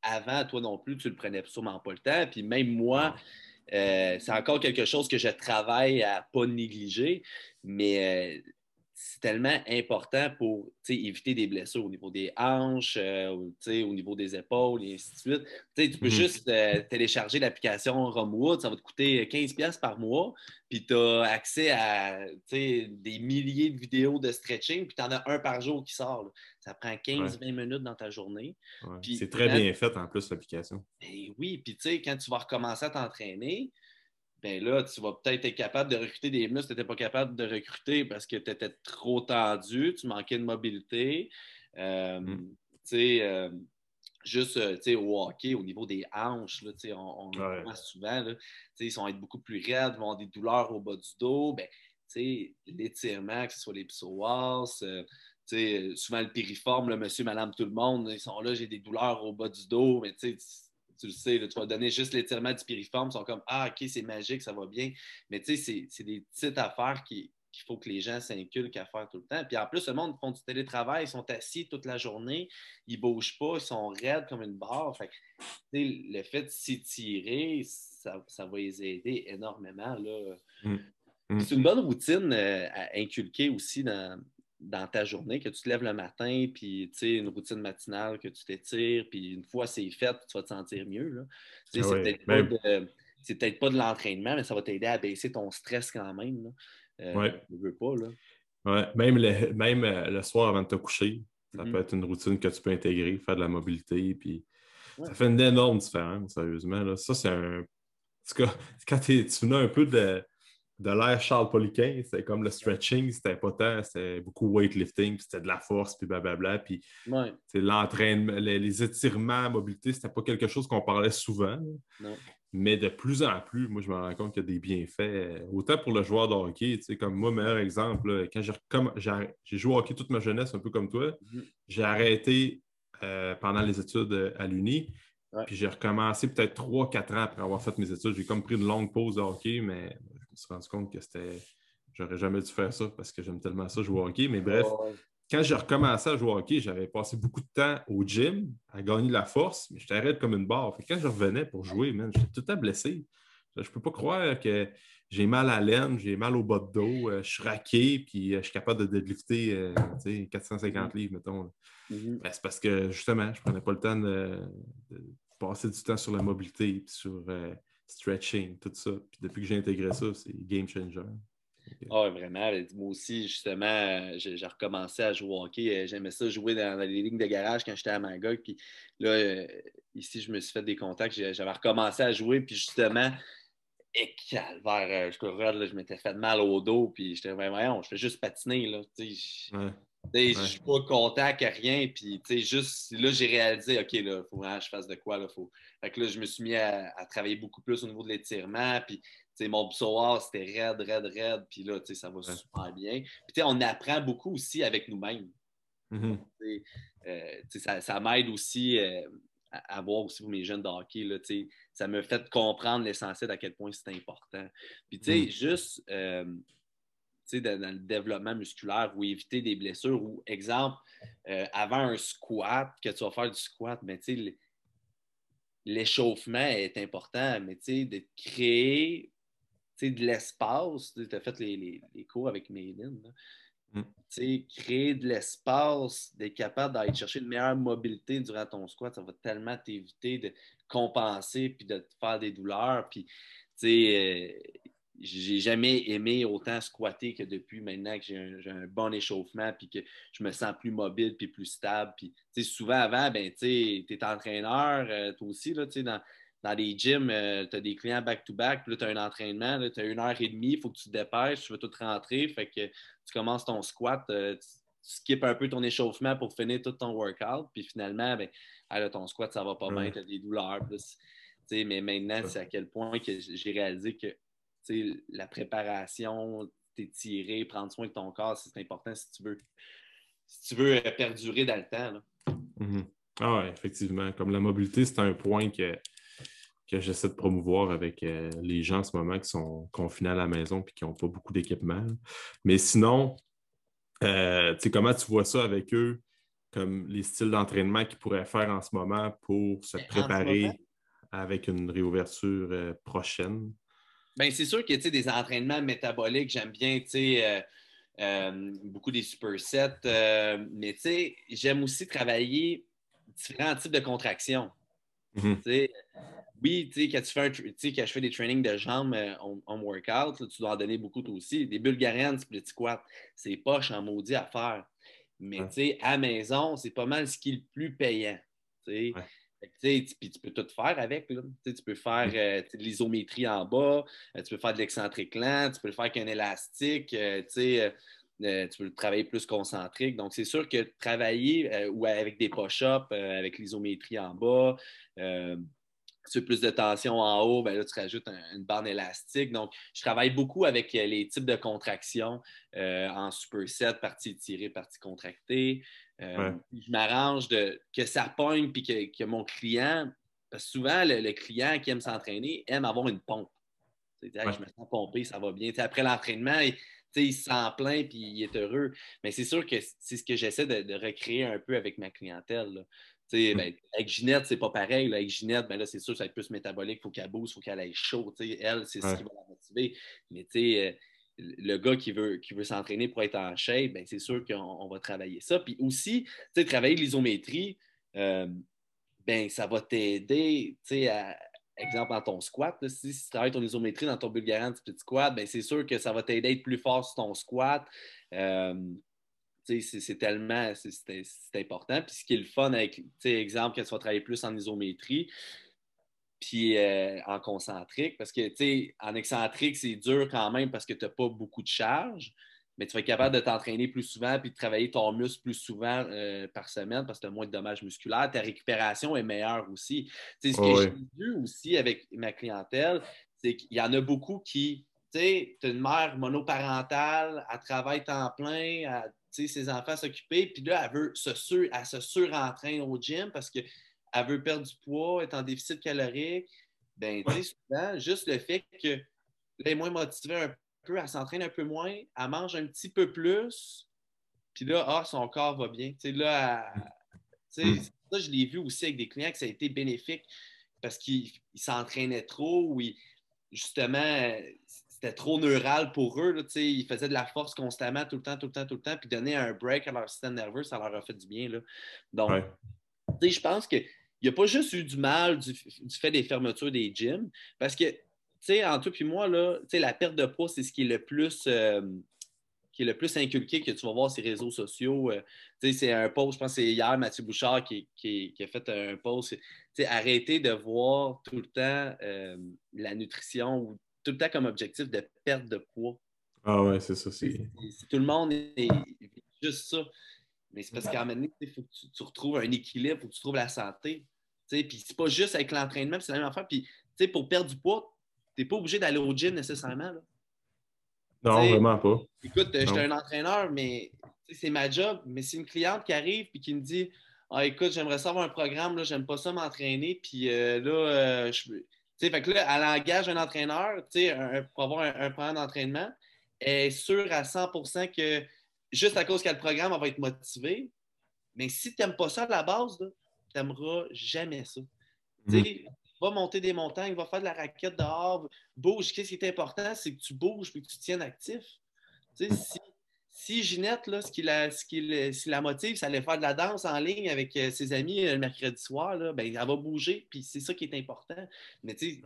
avant, toi non plus, tu ne le prenais sûrement pas le temps. Puis même moi, euh, c'est encore quelque chose que je travaille à ne pas négliger. Mais euh, c'est tellement important pour éviter des blessures au niveau des hanches, euh, au niveau des épaules et ainsi de suite. tu peux mhm. juste euh, télécharger l'application Romwood, ça va te coûter 15$ par mois, puis tu as accès à des milliers de vidéos de stretching, puis tu en as un par jour qui sort. Ça prend 15-20 minutes dans ta journée. C'est très bien fait en plus, l'application. Ben oui, puis quand tu vas recommencer à t'entraîner, ben là, tu vas peut-être être capable de recruter des muscles que tu n'étais pas capable de recruter parce que tu étais trop tendu, tu manquais de mobilité. Euh, mm. Tu sais, euh, juste euh, au hockey, au niveau des hanches, là, on, on le voit souvent, là, ils sont être beaucoup plus raides, ils vont avoir des douleurs au bas du dos. Ben, l'étirement, que ce soit les psoas, souvent le piriforme, le monsieur, madame, tout le monde, ils sont là, j'ai des douleurs au bas du dos, mais tu sais, tu le sais, tu vas donner juste l'étirement du piriforme, ils sont comme Ah, OK, c'est magique, ça va bien. Mais tu sais, c'est des petites affaires qu'il faut que les gens s'inculquent à faire tout le temps. Puis en plus, le monde font du télétravail, ils sont assis toute la journée, ils ne bougent pas, ils sont raides comme une barre. Fait le fait de s'étirer, ça, va les aider énormément. Là. Mm. Mm. C'est une bonne routine euh, à inculquer aussi dans, dans ta journée, que tu te lèves le matin, puis tu sais, une routine matinale, que tu t'étires, puis une fois c'est fait, tu vas te sentir mieux. Là. c'est peut-être pas, de l'entraînement, mais ça va t'aider à baisser ton stress quand même. Là. Euh, veux pas. Là. Ouais. Même, le, même euh, le soir avant de te coucher, ça mm-hmm. peut être une routine que tu peux intégrer, faire de la mobilité, puis ça fait une énorme différence, sérieusement. Là. Ça, c'est un. Quand tu venais un peu de de l'air Charles Poliquin. C'était comme le stretching, c'était pas tant, c'était beaucoup weightlifting, puis c'était de la force, puis blablabla. Puis l'entraînement, les, étirements, la mobilité, c'était pas quelque chose qu'on parlait souvent. Mais de plus en plus, moi, je me rends compte qu'il y a des bienfaits. Autant pour le joueur de hockey, comme moi, meilleur exemple, quand j'ai joué au hockey toute ma jeunesse, un peu comme toi, mm-hmm. j'ai arrêté euh, pendant les études à l'Uni. Puis j'ai recommencé peut-être 3-4 ans après avoir fait mes études. J'ai comme pris une longue pause de hockey, mais me suis rendu compte que c'était. J'aurais jamais dû faire ça parce que j'aime tellement ça jouer au hockey. Mais bref, quand j'ai recommencé à jouer au hockey, j'avais passé beaucoup de temps au gym à gagner de la force, mais je t'arrête comme une barre. quand je revenais pour jouer, j'étais tout à blessé. Je ne peux pas croire que j'ai mal à laine, j'ai mal au bas de dos, euh, je suis raqué, puis euh, je suis capable de deadlifter 450 euh, livres, mettons. Mm-hmm. Ben, c'est parce que justement, je ne prenais pas le temps de, passer du temps sur la mobilité et sur stretching, tout ça. Puis depuis que j'ai intégré ça, c'est game changer. Ah, vraiment. Moi aussi, justement, j'ai recommencé à jouer au hockey. Euh, j'aimais ça jouer dans, les lignes de garage quand j'étais à Magog. Puis là, euh, ici, je me suis fait des contacts. J'avais recommencé à jouer. Puis justement, et calvaire, euh, je, je m'étais fait mal au dos. Puis j'étais, voyons, je fais juste patiner. Là, je ne suis pas contact, rien. Puis, juste là, j'ai réalisé, OK, là, il faut vraiment que je fasse de quoi. Là, faut... Fait que là, je me suis mis à, travailler beaucoup plus au niveau de l'étirement. Puis, mon psoas, c'était raide, raide, raide. Puis là, ça va super bien. Puis, on apprend beaucoup aussi avec nous-mêmes. Mm-hmm. Euh, ça, ça m'aide aussi euh, à, voir aussi pour mes jeunes de hockey. Là, ça me fait comprendre l'essentiel à quel point c'est important. Puis, tu sais, mm. juste. Euh, dans, le développement musculaire ou éviter des blessures. Ou, exemple, euh, avant un squat, que tu vas faire du squat, mais l'échauffement est important, mais de créer de l'espace. Tu as fait les, cours avec Méline. Mm. Créer de l'espace, d'être capable d'aller chercher une meilleure mobilité durant ton squat, ça va tellement t'éviter de compenser puis de te faire des douleurs. Puis, euh, j'ai jamais aimé autant squatter que depuis maintenant que j'ai un, bon échauffement puis que je me sens plus mobile puis plus stable. Puis, souvent avant, ben, tu es entraîneur, euh, toi aussi, là, dans, dans les gyms, euh, tu as des clients back-to-back, puis là, tu as un entraînement, tu as une heure et demie, il faut que tu te dépêches, tu veux tout rentrer, fait que tu commences ton squat, euh, tu, skips un peu ton échauffement pour finir tout ton workout, puis finalement, ben, ton squat, ça va pas bien, tu as des douleurs. mais maintenant, c'est à quel point que j'ai réalisé que la préparation, t'étirer, prendre soin de ton corps, c'est important si tu veux, si tu veux euh, perdurer dans le temps. Mm-hmm. Ah oui, effectivement. Comme la mobilité, c'est un point que, que j'essaie de promouvoir avec euh, les gens en ce moment qui sont confinés à la maison et qui n'ont pas beaucoup d'équipement. Mais sinon, euh, comment tu vois ça avec eux, comme les styles d'entraînement qu'ils pourraient faire en ce moment pour se préparer avec une réouverture prochaine? Bien, c'est sûr que des entraînements métaboliques, j'aime bien euh, euh, beaucoup des supersets, euh, mais j'aime aussi travailler différents types de contractions. Mm-hmm. Oui, quand tu fais un, quand je fais des trainings de jambes en, workout, tu dois en donner beaucoup toi aussi. Des bulgariennes split squat, c'est poche en maudit à faire. Mais à maison, c'est pas mal ce qui est le plus payant. Puis tu peux tout faire avec. Tu peux faire euh, de l'isométrie en bas, euh, tu peux faire de l'excentrique lent, tu peux le faire avec un élastique, euh, tu peux travailler plus concentrique. Donc, c'est sûr que travailler ou avec des push-ups, avec l'isométrie en bas, tu veux plus de tension en haut, ben là, tu rajoutes une bande élastique. Donc, je travaille beaucoup avec les types de contractions en superset, partie étirée, partie contractée. Euh, je m'arrange que ça pogne puis que, mon client, parce que souvent, le, client qui aime s'entraîner aime avoir une pompe. Je me sens pompé, ça va bien. après l'entraînement, il, se sent plein puis il est heureux. Mais c'est sûr que c'est ce que j'essaie de, recréer un peu avec ma clientèle. Mm. Ben, avec Ginette, c'est pas pareil. Avec Ginette, ben là, c'est sûr que ça va être plus métabolique. Il faut qu'elle bouge, il faut qu'elle ait chaud. Elle, c'est ce qui va la motiver. Mais tu sais, euh, le gars qui veut, qui veut s'entraîner pour être en shape, ben, c'est sûr qu'on va travailler ça. Puis aussi, travailler l'isométrie, euh, ben, ça va t'aider, à, exemple, dans ton squat. si, tu travailles ton isométrie dans ton Bulgarian petit squat, ben, c'est sûr que ça va t'aider à être plus fort sur ton squat. Euh, c'est tellement important. Puis ce qui est le fun avec, exemple, quand tu vas travailler plus en isométrie, puis euh, en concentrique, parce que, tu sais, en excentrique, c'est dur quand même parce que tu n'as pas beaucoup de charge, mais tu vas être capable de t'entraîner plus souvent puis de travailler ton muscle plus souvent euh, par semaine parce que tu as moins de dommages musculaires. Ta récupération est meilleure aussi. Tu sais, ce que j'ai vu aussi avec ma clientèle, c'est qu'il y en a beaucoup qui, tu sais, tu as une mère monoparentale, elle travaille temps plein, ses enfants s'occuper, puis là, elle veut se, sur, elle se surentraîne au gym parce que elle veut perdre du poids, être en déficit calorique, ben, tu sais, souvent, juste le fait que est moins motivée un peu, elle s'entraîne un peu moins, elle mange un petit peu plus, puis là, ah, son corps va bien. Tu sais, là, hmm. ça, je l'ai vu aussi avec des clients que ça a été bénéfique parce qu'ils s'entraînaient trop ou justement, c'était trop neural pour eux. Là, ils faisaient de la force constamment, tout le temps, tout le temps, tout le temps, puis donner un break à leur système nerveux, ça leur a fait du bien. Là. Donc, je pense qu'il n'y a pas juste eu du mal du, fait des fermetures des gyms, parce que, tu sais, en tout puis moi, là, la perte de poids, c'est ce qui est le plus. Euh, qui est le plus inculqué que tu vas voir sur les réseaux sociaux. Euh, c'est un post, je pense que c'est hier Mathieu Bouchard qui, a fait un post. Arrêtez de voir tout le temps euh, la nutrition ou tout le temps comme objectif de perte de poids. Ah ouais, c'est ça. C'est... Tout le monde est juste ça. Mais c'est parce qu'à un moment donné, il faut que tu, retrouves un équilibre, il faut que tu trouves la santé. Puis c'est pas juste avec l'entraînement, c'est la même affaire. Puis pour perdre du poids, tu n'es pas obligé d'aller au gym nécessairement. Non, vraiment pas. Écoute, je suis un entraîneur, mais c'est ma job. Mais c'est une cliente qui arrive et qui me dit Ah, écoute, j'aimerais savoir un programme, là, j'aime pas ça m'entraîner. Puis euh, là, euh, je. fait que là, elle engage un entraîneur un, pour avoir un, un programme d'entraînement. Elle est sûre à 100% que juste à cause a le programme, on va être motivé. Mais si tu n'aimes pas ça à la base, tu n'aimeras jamais ça. Mhm. Va monter des montagnes, va faire de la raquette dehors, bouge. Qu'est-ce qui est important, c'est que tu bouges et que tu tiennes actif. si, si Ginette, là, ce, qui la, ce, qui, la motive, c'est aller faire de la danse en ligne avec euh, ses amis euh, le mercredi soir, là, ben, elle va bouger, puis c'est ça qui est important. Mais tu sais,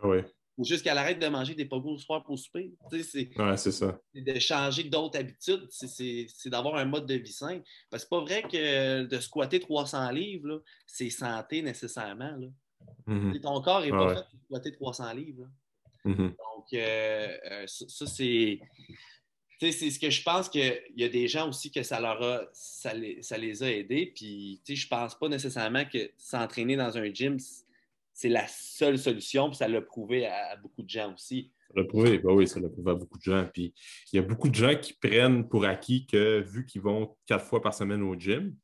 ou juste qu'elle arrête de manger des pogos le soir pour souper. C'est ça. de changer d'autres habitudes, c'est d'avoir un mode de vie sain. Parce que c'est pas vrai que de squatter 300 livres, c'est santé nécessairement. Là. Mm-hmm. Ton corps n'est pas fait pour squatter 300 livres. Mm-hmm. Donc, euh, euh, ça, c'est. c'est ce que je pense qu'il y a des gens aussi que ça leur a, ça les, ça les a aidés. Puis, je pense pas nécessairement que s'entraîner dans un gym, c'est la seule solution, puis ça l'a prouvé à, beaucoup de gens aussi. Ça l'a prouvé, ben oui, ça l'a prouvé à beaucoup de gens. Puis il y a beaucoup de gens qui prennent pour acquis que vu qu'ils vont quatre fois par semaine au gym,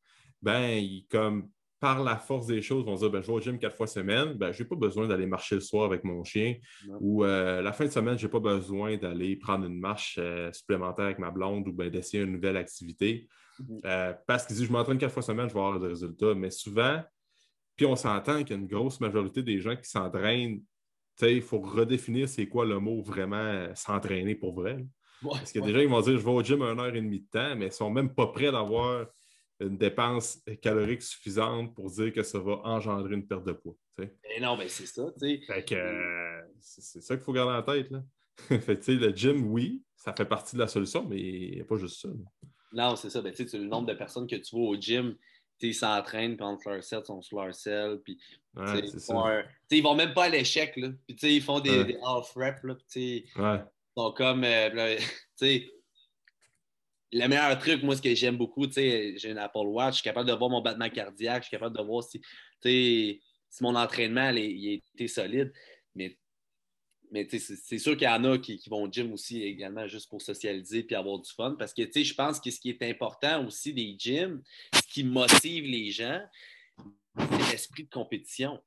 ben ils, comme par la force des choses, vont dire ben, je vais au gym quatre fois semaine, ben, je n'ai pas besoin d'aller marcher le soir avec mon chien. Ou euh, la fin de semaine, je n'ai pas besoin d'aller prendre une marche euh, supplémentaire avec ma blonde ou ben, d'essayer une nouvelle activité. Mhm. Euh, parce qu'ils disent je m'entraîne quatre fois semaine, je vais avoir des résultats. Mais souvent, puis on s'entend qu'il y a une grosse majorité des gens qui s'entraînent. Il faut redéfinir c'est quoi le mot vraiment euh, s'entraîner pour vrai. Parce que déjà, ils vont dire je vais au gym une heure et demie de temps, mais ils ne sont même pas prêts d'avoir une dépense calorique suffisante pour dire que ça va engendrer une perte de poids. Mais non, mais c'est ça. Euh, c'est ça qu'il faut garder en tête. Là. fait, le gym, oui, ça fait partie de la solution, mais il n'y a pas juste ça. Non, c'est ça. Ben, le nombre de personnes que tu vois au gym ils s'entraînent, puis entre leurs sets, ils sont sur leur sel. Puis, ils, vont même pas à l'échec. Puis, ils font des. Ils sont comme. Euh, le meilleur truc, moi, ce que j'aime beaucoup, j'ai une Apple Watch, je suis capable de voir mon battement cardiaque, je suis capable de voir si, si mon entraînement il, été solide. Mais c'est sûr qu'il y en a qui, vont au gym aussi également juste pour socialiser et avoir du fun. Parce que je pense que ce qui est important aussi des gyms, ce qui motive les gens, c'est l'esprit de compétition.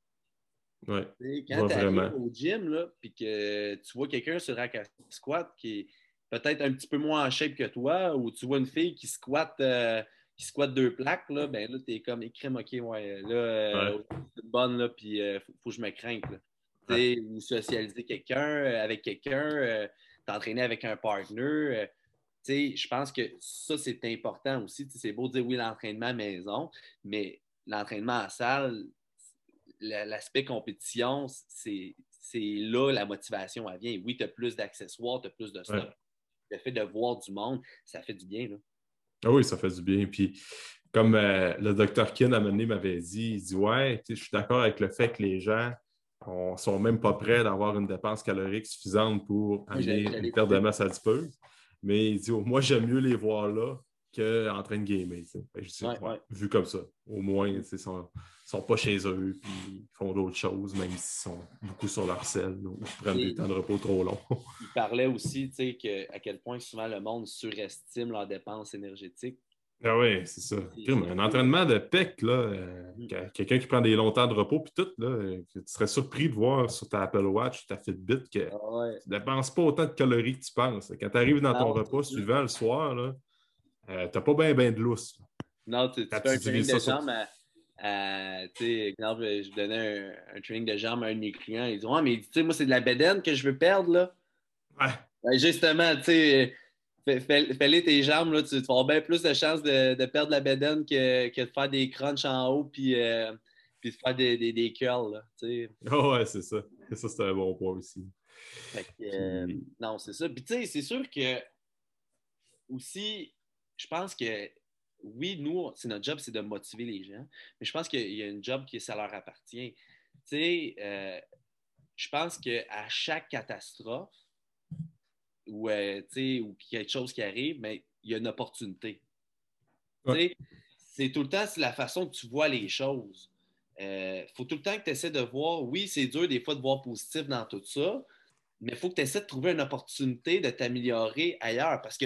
Ouais. Quand tu arrives au gym puis que tu vois quelqu'un sur rack squat qui est peut-être un petit peu moins en shape que toi, ou tu vois une fille qui squatte, euh, qui squatte deux plaques, là, ben là, tu es comme écrit, OK, ouais, là, euh, c'est bonne, là, puis il euh, faut, que je me ou socialiser quelqu'un euh, avec quelqu'un, euh, t'entraîner avec un partner. Euh, je pense que ça, c'est important aussi. C'est beau de dire oui, l'entraînement à maison, mais l'entraînement en salle, l'aspect compétition, c'est là la motivation elle vient. Oui, tu as plus d'accessoires, tu as plus de stock. Le fait de voir du monde, ça fait du bien. Là. Ah oui, ça fait du bien. Puis, comme euh, le docteur Kin à m'avait dit, il dit Ouais, je suis d'accord avec le fait que les gens ne sont même pas prêts d'avoir une dépense calorique suffisante pour amener une perte de masse adipeuse. Mais il dit Moi, j'aime mieux les voir là qu'en train de gamer. Vu comme ça. Au moins, ils ne sont, sont, pas chez eux, puis ils font d'autres choses, même s'ils sont beaucoup sur leur selle ou prennent des temps de repos trop longs. il parlait aussi que, à quel point souvent le monde surestime leurs dépenses énergétiques. Ah oui, c'est ça. Un entraînement de PEC, là, euh, mm. quelqu'un qui prend des longs temps de repos, puis tout, là, tu serais surpris de voir sur ta Apple Watch, ta Fitbit, que ah tu ne dépenses pas autant de calories que tu penses. Quand tu arrives dans ton repas suivant le soir, euh, t'as pas bien ben de lousse. Non, tu, fais un training de jambes à, tu sais, exemple, je donnais un, training de jambes à un de mes clients. Ils disent Ouais, mais tu sais, moi, c'est de la bédaine que je veux perdre, là. Ouais. Ben, justement, tu sais, fais-les tes jambes, là, tu, vas avoir bien plus de chances de, de perdre la bédaine que, que, de faire des crunchs en haut puis, euh, puis de faire des, des, des curls, là, tu. Oh, ouais, c'est ça. Ça, c'est un bon point aussi. Fait que, euh, non, c'est ça. Puis, tu sais, c'est sûr que aussi, je pense que oui, nous, c'est notre job, c'est de motiver les gens, mais je pense qu'il y a une job qui ça leur appartient. Tu sais, euh, je pense qu'à chaque catastrophe ou, euh, ou quelque chose qui arrive, mais il y a une opportunité. C'est tout le temps la façon que tu vois les choses. Il euh, faut tout le temps que tu essaies de voir, oui, c'est dur des fois de voir positif dans tout ça, mais il faut que tu essaies de trouver une opportunité de t'améliorer ailleurs parce que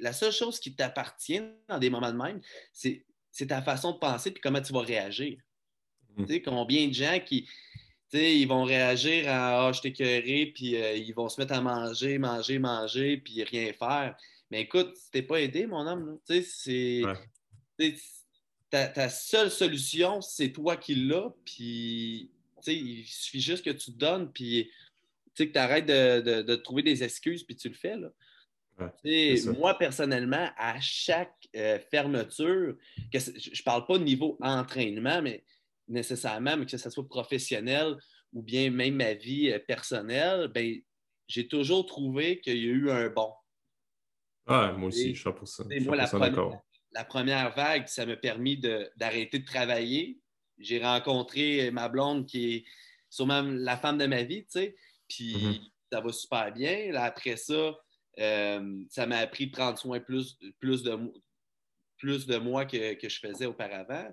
la seule chose qui t'appartient dans des moments de même, c'est, ta façon de penser et comment tu vas réagir. Mm. Tu sais, combien de gens qui ils vont réagir à Ah, je t'écœuré, puis euh, ils vont se mettre à manger, manger, manger, puis rien faire. Mais écoute, t'es pas aidé, mon homme, c'est. Ta, seule solution, c'est toi qui l'as, puis il suffit juste que tu te donnes, puis que tu arrêtes de, de, trouver des excuses, puis tu le fais. Là moi, personnellement, à chaque euh, fermeture, que je ne parle pas de niveau entraînement, mais nécessairement, mais que ce soit professionnel ou bien même ma vie euh, personnelle, ben, j'ai toujours trouvé qu'il y a eu un bon. Ah, moi aussi, je suis pour ça. moi, la, première, la première vague, ça m'a permis d'arrêter de, travailler. J'ai rencontré ma blonde qui est sûrement la femme de ma vie, tu sais, puis mm-hmm. ça va super bien. Là, après ça, euh, ça m'a appris de prendre soin plus, plus, de, plus de moi que, que, je faisais auparavant.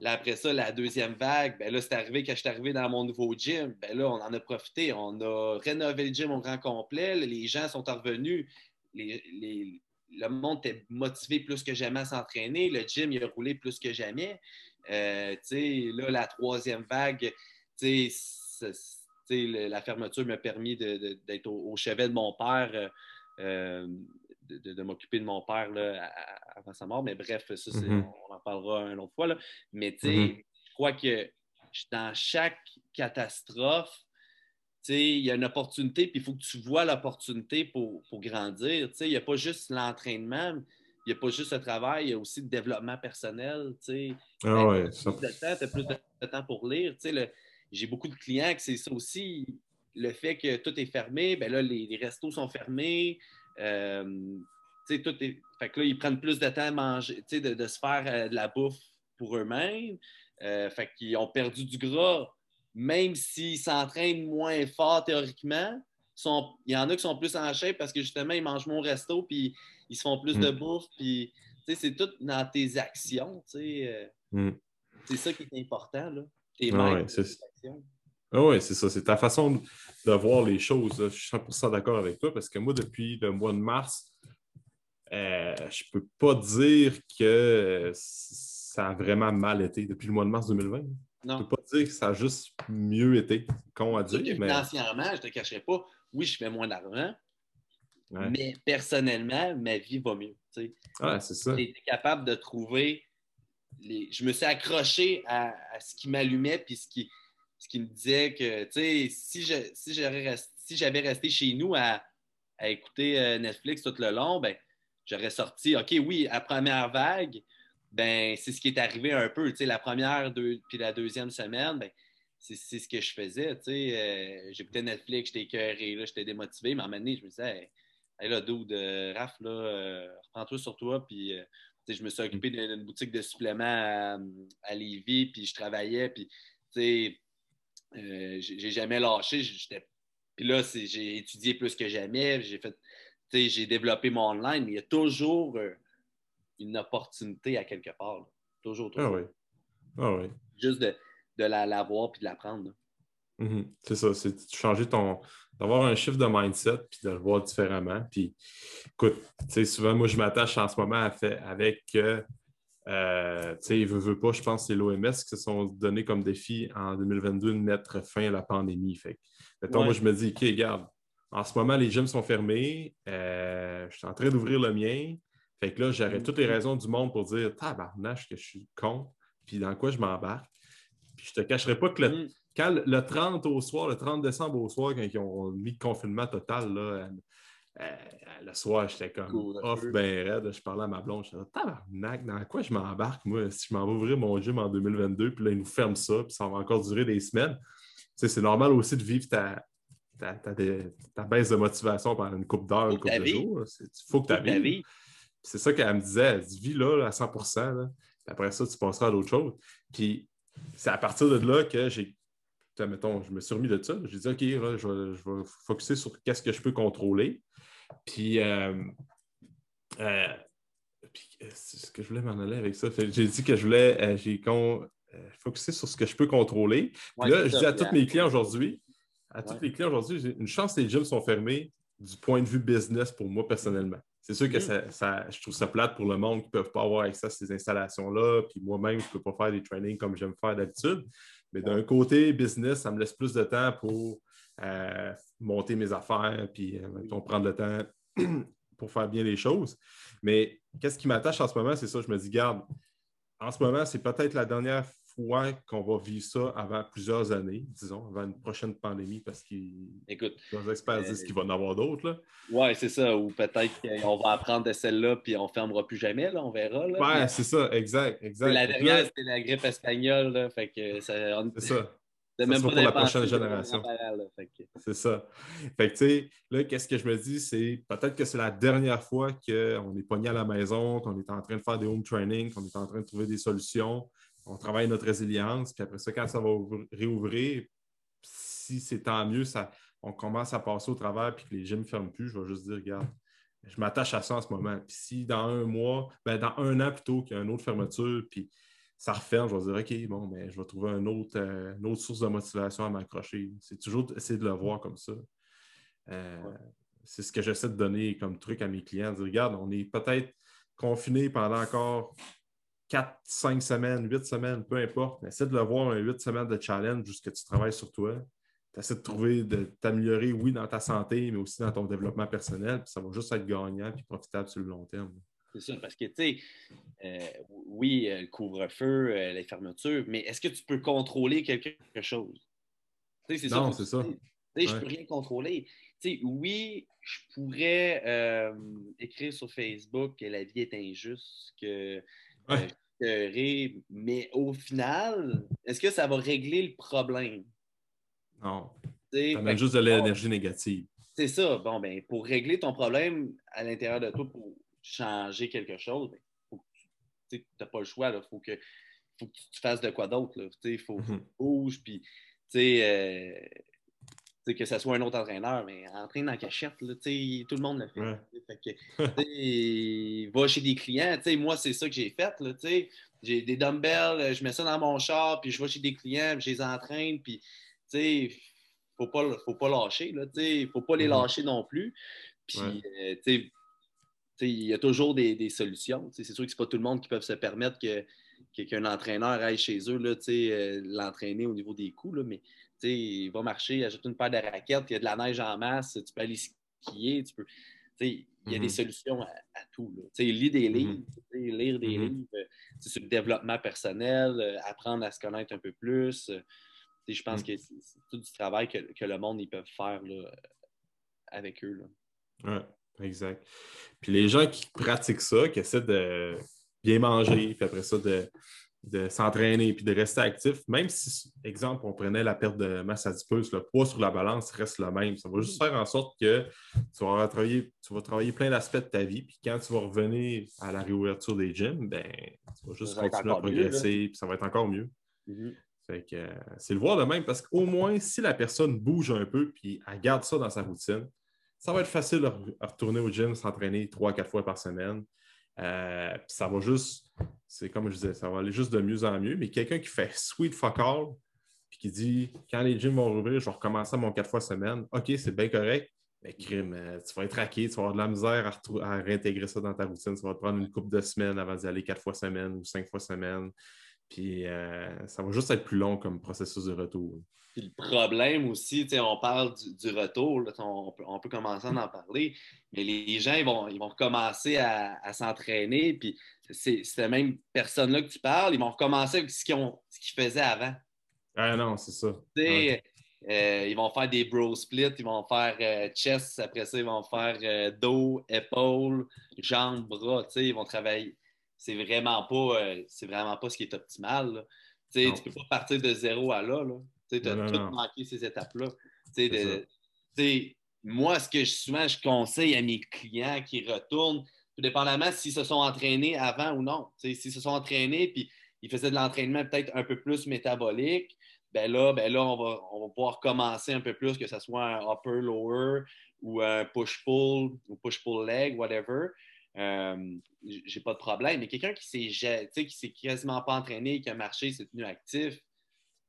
Là, après ça, la deuxième vague, ben là, c'est arrivé quand je suis arrivé dans mon nouveau gym. Ben là, on en a profité. On a rénové le gym au grand complet. Les gens sont revenus. Le monde était motivé plus que jamais à s'entraîner. Le gym, il a roulé plus que jamais. Euh, là, la troisième vague, la fermeture m'a permis d'être au, chevet de mon père. Euh, de, m'occuper de mon père là, avant sa mort. Mais bref, ça, mm-hmm. on en parlera une autre fois. Là. Mais tu sais, mm-hmm. je crois que dans chaque catastrophe, il y a une opportunité, puis il faut que tu vois l'opportunité pour, pour, grandir. Il n'y a pas juste l'entraînement, il n'y a pas juste le travail, il y a aussi le développement personnel. Ah ouais, tu as plus de temps pour lire. J'ai beaucoup de clients que c'est ça aussi le fait que tout est fermé, ben là, les, restos sont fermés. Euh, tout est... Fait que là, ils prennent plus de temps à manger, de, de se faire euh, de la bouffe pour eux-mêmes. Euh, fait qu'ils ont perdu du gras, même s'ils s'entraînent moins fort théoriquement. Sont... Il y en a qui sont plus en shape parce que justement, ils mangent moins au resto, puis ils se font plus de mm. bouffe, puis c'est tout dans tes actions. Mm. C'est ça qui est important, là. Tes ah actions. Ah oui, c'est ça. C'est ta façon de voir les choses. Je suis 100% d'accord avec toi parce que moi, depuis le mois de mars, euh, je ne peux pas dire que ça a vraiment mal été depuis le mois de mars 2020. Non. Je ne peux pas dire que ça a juste mieux été, qu'on a dit. Financièrement, je ne te cacherai pas, oui, je fais moins d'argent, mais personnellement, ma vie va mieux. c'est ça. J'ai été capable de trouver. Les... Je me suis accroché à, à ce qui m'allumait puis ce qui ce qui me disait que, tu sais, si, je, si j'avais resté, si resté chez nous à, à écouter Netflix tout le long, ben, j'aurais sorti, OK, oui, à première vague, ben, c'est ce qui est arrivé un peu. La première deux, puis la deuxième semaine, ben, c'est ce que je faisais. Euh, J'écoutais Netflix, j'étais écœuré, j'étais démotivé, mais à un moment donné, je me disais, hey, là, dude, de Raph, là, euh, reprends-toi sur toi. Puis, euh, je me suis occupé d'une boutique de suppléments à, à Lévis, puis je travaillais, puis, tu sais, j'ai jamais lâché. Puis là, j'ai étudié plus que jamais, j'ai fait, j'ai développé mon online, mais il y a toujours une opportunité à quelque part. Toujours, toujours. Ah oui. Ah oui. Juste de, de la, la voir puis de l'apprendre. Mm-hmm. C'est ça, c'est changer ton. d'avoir un chiffre de mindset puis de le voir différemment. Puis écoute, souvent, moi, je m'attache en ce moment à fait avec que. Euh, tu sais, veut, veut pas, je pense que c'est l'OMS qui se sont donné comme défi en 2022 de mettre fin à la pandémie. Fait mettons, moi, je me dis, OK, regarde, en ce moment, les gyms sont fermés. Euh, je suis en train d'ouvrir le mien. Fait que là, j'aurais toutes les raisons du monde pour dire tabarnache que je suis con, puis dans quoi je m'embarque. Puis je te cacherai pas que le, mm. quand le 30 au soir, le 30 décembre au soir, quand ils ont mis le confinement total, là, le soir, j'étais comme off ben raide. Je parlais à ma blonde, je disais tabarnak, dans quoi je m'embarque, moi, si je m'en vais ouvrir mon gym en 2022, puis là, ils nous ferment ça, puis ça va encore durer des semaines. c'est normal aussi de vivre ta, ta, ta, baisse de motivation pendant une coupe d'heures, une coupe de jours. Il faut que tu vives. C'est ça qu'elle me disait. Elle dit, vis là, à 100% Après ça, tu passeras à d'autres choses. Puis c'est à partir de là que j'ai. Mettons, je me suis remis de ça. J'ai dit, OK, je, vais, je vais focuser sur qu'est-ce que je peux contrôler. Puis, euh, euh, c'est ce que je voulais m'en aller avec ça. J'ai dit que je voulais euh, j'ai focuser sur ce que je peux contrôler. Puis là, je dis à tous mes clients aujourd'hui, à tous mes clients aujourd'hui, une chance que les gyms sont fermés du point de vue business pour moi personnellement. C'est sûr que mm. ça, je trouve ça plate pour le monde qui ne peuvent pas avoir accès à ces installations-là. Puis moi-même, je ne peux pas faire des trainings comme j'aime faire d'habitude. Mais d'un côté, business, ça me laisse plus de temps pour euh, monter mes affaires, puis euh, prendre le temps pour faire bien les choses. Mais qu'est-ce qui m'attache en ce moment, c'est ça, je me dis, garde, en ce moment, c'est peut-être la dernière qu'on va vivre ça avant plusieurs années, disons, avant une prochaine pandémie, parce que les experts disent euh, qu'il va en avoir d'autres. Oui, c'est ça. Ou peut-être qu'on va apprendre de celle-là, puis on ne fermera plus jamais, là, on verra. Oui, c'est ça, exact. exact. La dernière, c'était la grippe espagnole. Là, fait que ça, C'est ça. C'est même pas pour la prochaine génération. C'est ça. Fait que, tu sais, là, qu'est-ce que je me dis, c'est peut-être que c'est la dernière fois qu'on est pogné à la maison, qu'on est en train de faire des home training, qu'on est en train de trouver des solutions on travaille notre résilience, puis après ça, quand ça va réouvrir, si c'est tant mieux, ça, on commence à passer au travers puis que les gyms ne ferment plus, je vais juste dire, regarde, je m'attache à ça en ce moment. Puis si dans un mois, ben dans un an plutôt qu'il y a une autre fermeture, puis ça referme, je vais dire, OK, bon, mais je vais trouver autre, euh, une autre source de motivation à m'accrocher. C'est toujours essayer de le voir comme ça. Euh, c'est ce que j'essaie de donner comme truc à mes clients, dire, regarde, on est peut-être confiné pendant encore 4, 5 semaines, 8 semaines, peu importe, mais essaie de le voir un 8 semaines de challenge jusqu'à tu travailles sur toi. Tu essaies de trouver, de t'améliorer, oui, dans ta santé, mais aussi dans ton développement personnel. Puis ça va juste être gagnant et profitable sur le long terme. C'est ça, parce que, tu sais, euh, oui, euh, le couvre-feu, euh, les fermetures, mais est-ce que tu peux contrôler quelque chose? non, c'est ça. Je ne peux rien contrôler. sais, oui, je pourrais écrire sur Facebook que la vie est injuste, que mais au final, est-ce que ça va régler le problème? Non. Ça amène juste de l'énergie négative. C'est ça. Bon, ben, pour régler ton problème à l'intérieur de toi, pour changer quelque chose, ben, tu n'as pas le choix. Il faut que, faut que tu fasses de quoi d'autre. Il faut, que tu mm-hmm. bouges. Puis, euh, que ce soit un autre entraîneur, mais entraîner dans la cachette, tout le monde le fait. va chez des clients. Moi, c'est ça que j'ai fait. J'ai des dumbbells, je mets ça dans mon char, puis je vais chez des clients, puis je les entraîne, puis il ne faut pas, faut pas lâcher. Il ne faut pas les mm-hmm. lâcher non plus. Puis, euh, il y a toujours des, solutions. C'est sûr que ce n'est pas tout le monde qui peut se permettre que qu'un entraîneur aille chez eux, euh, l'entraîner au niveau des coups, mais il va marcher, ajoute une paire de raquettes, il y a de la neige en masse, tu peux aller skier, tu peux. Il y a des mm-hmm. solutions à, tout. Là. Lis des mm-hmm. livres, lire des mm-hmm. livres euh, sur le développement personnel, euh, apprendre à se connaître un peu plus. Euh, je pense mm. que c'est tout du travail que, le monde ils peuvent faire là, avec eux. Là. Oui, exact. Puis les gens qui pratiquent ça, qui essaient de bien manger, puis après ça, de, de s'entraîner puis de rester actif, même si, exemple, on prenait la perte de masse adipeuse, le poids sur la balance reste le même. Ça va juste faire en sorte que tu vas travailler, tu vas travailler plein d'aspects de ta vie, puis quand tu vas revenir à la réouverture des gyms, ben, tu vas juste continuer à progresser, puis ça va être encore mieux. Mm-hmm. Euh, c'est le voir de même parce qu'au moins, si la personne bouge un peu puis elle garde ça dans sa routine, ça va être facile de retourner au gym, s'entraîner trois, quatre fois par semaine. Euh, ça va juste, c'est comme je disais, ça va aller juste de mieux en mieux. Mais quelqu'un qui fait sweet fuck all, puis qui dit quand les gyms vont rouvrir, je vais recommencer mon quatre fois semaine, OK, c'est bien correct. Mais crime, euh, tu vas être raqué, tu vas avoir de la misère à, réintégrer ça dans ta routine. Ça va te prendre une couple de semaines avant d'y aller quatre fois semaine ou cinq fois semaine. Puis euh, ça va juste être plus long comme processus de retour. Puis le problème aussi, on parle du, retour, on, peut, commencer à en parler, mais les gens ils vont, ils vont recommencer à, s'entraîner, puis c'est ces mêmes personnes-là que tu parles, ils vont recommencer avec ce qu'ils faisaient avant. Ah non, c'est ça. Euh, ils vont faire des bro splits, ils vont faire euh, chest, après ça, ils vont faire dos, épaule, jambes, bras, ils vont travailler c'est vraiment pas euh, c'est vraiment pas ce qui est optimal. Tu ne peux pas partir de zéro à là. Tu as tout manqué ces étapes-là. moi, ce que je, souvent je conseille à mes clients qui retournent, tout dépendamment s'ils se sont entraînés avant ou non. S'ils se sont entraînés puis ils faisaient de l'entraînement peut-être un peu plus métabolique, ben là, ben là on, va, on va pouvoir commencer un peu plus, que ce soit un upper, lower ou un push-pull ou push-pull leg, whatever. Euh, j'ai pas de problème. Mais quelqu'un qui s'est qui s'est quasiment pas entraîné, qui a marché, s'est tenu actif,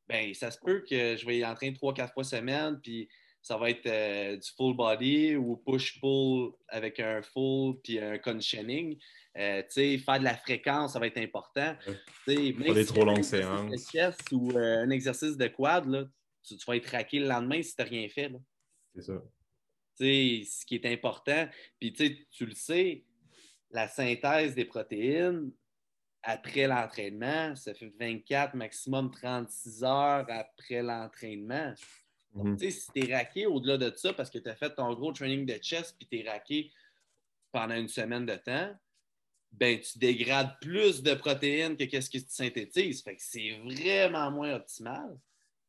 ben ça se peut que je vais l'entraîner trois, quatre fois semaine, puis ça va être euh, du full body ou push-pull avec un full puis un conditioning. Euh, faire de la fréquence, ça va être important. pas des trop longues séances. Ou un exercice de quad, là, tu, vas être raqué le lendemain si tu n'as rien fait. C'est ça. ce qui est important. Puis tu le sais, la synthèse des protéines après l'entraînement, ça fait 24, maximum 36 heures après l'entraînement. Mhm. Tu sais, si tu es raqué au-delà de ça parce que tu as fait ton gros training de chest puis tu es raqué pendant une semaine de temps, ben tu dégrades plus de protéines que qu'est-ce que tu synthétises. Fait que c'est vraiment moins optimal.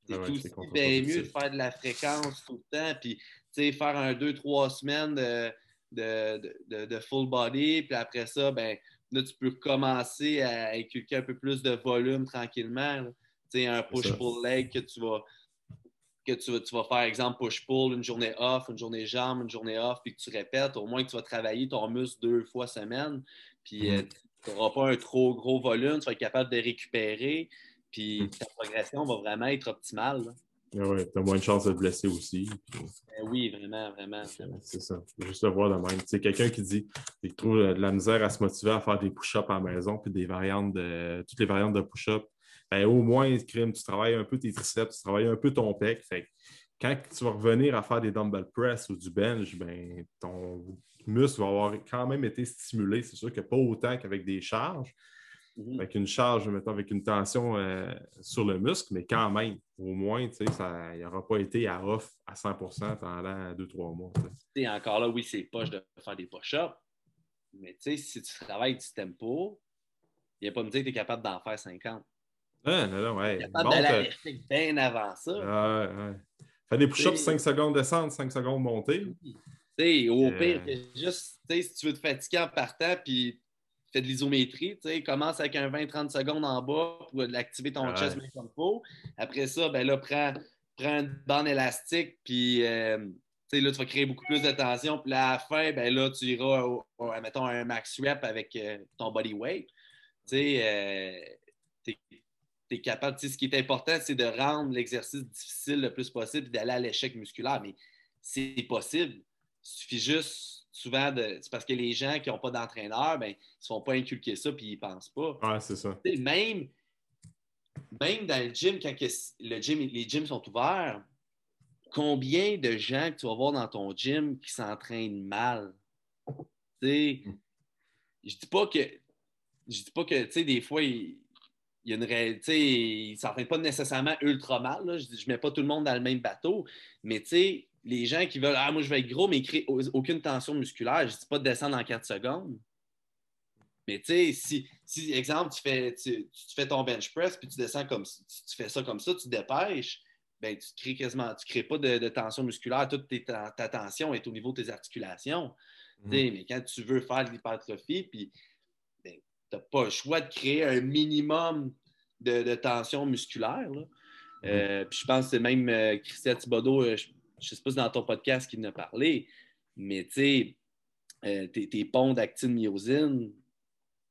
C'est ah tout bien mieux de faire de la fréquence tout le temps, puis faire un 2-3 semaines de de, full body. Puis après ça, ben, là, tu peux commencer à inculquer un peu plus de volume tranquillement. Tu sais, un push-pull leg que tu vas que tu, tu vas faire, exemple, push-pull, une journée off, une journée jambe, une journée off, puis que tu répètes, au moins que tu vas travailler ton muscle deux fois semaine, puis mm-hmm. euh, tu n'auras pas un trop gros volume, tu vas être capable de récupérer, puis mm. ta progression va vraiment être optimale. Ouais, tu as moins de chances de te blesser aussi. Ben oui, vraiment, vraiment. C'est ça. Juste le voir de même. Tu quelqu'un qui dit qu'il trouve de la misère à se motiver à faire des push-ups à la maison, puis des variantes de. toutes les variantes de push-up. Ben, au moins, crime, tu travailles un peu tes triceps, tu travailles un peu ton pec. Fait quand tu vas revenir à faire des dumbbell press ou du bench, ben, ton muscle va avoir quand même été stimulé. C'est sûr que pas autant qu'avec des charges, Mhm. Avec une charge, mettons, avec une tension euh, sur le muscle, mais quand même, au moins, ça, il n'aura pas été à off à 100% pendant deux, trois mois. Et encore là, oui, c'est poche de faire des push-ups, mais si tu travailles du tempo, il n'y a pas me dire que tu es capable d'en faire 50. Ah, non, non, ouais. Tu es capable d'aller bien avant ça. Ouais, ouais. Fais des push-ups 5 secondes descente, 5 secondes montée. au euh. pire, juste, si tu veux te fatiguer en partant, puis fais de l'isométrie, tu sais, commence avec un 20-30 secondes en bas pour activer ton chest bien comme il faut. Après ça, ben là, prends, prends une bande élastique, puis euh, tu sais, là, tu vas créer beaucoup plus de tension. Puis là, à la fin, ben là, tu iras, au, mettons, un max rep avec euh, ton body weight. Tu sais, euh, es, capable, tu sais, ce qui est important, c'est de rendre l'exercice difficile le plus possible et d'aller à l'échec musculaire. Mais c'est possible. Il suffit juste souvent, c'est parce que les gens qui n'ont pas d'entraîneur, ben, ils ne se font pas inculquer ça puis ils ne pensent pas. Ah, c'est ça. Même, même dans le gym, quand le gym, les gyms sont ouverts, combien de gens que tu vas voir dans ton gym qui s'entraînent mal? je dis pas que je dis pas que tu sais, des fois, il, y a une réalité, ils ne s'entraînent pas nécessairement ultra mal. Je ne mets pas tout le monde dans le même bateau, mais tu sais, les gens qui veulent Ah, moi, je vais être gros, mais créer aucune tension musculaire, je ne dis pas de descendre en 4 secondes. Mais tu sais, si, si, exemple, tu fais, tu, fais ton bench press puis tu descends comme tu fais ça comme ça, tu dépêches, ben, tu crées quasiment, tu crées pas de, tension musculaire, toute ta, tension est au niveau de tes articulations. Mm. Mais quand tu veux faire de l'hypertrophie, puis ben, tu n'as pas le choix de créer un minimum de, tension musculaire. Là. Mm. Euh, puis je pense que c'est même euh, Christian Thibodeau, euh, je ne sais pas si dans ton podcast qu'il en a parlé, mais tu sais, tes, tes, ponts d'actine-myosine,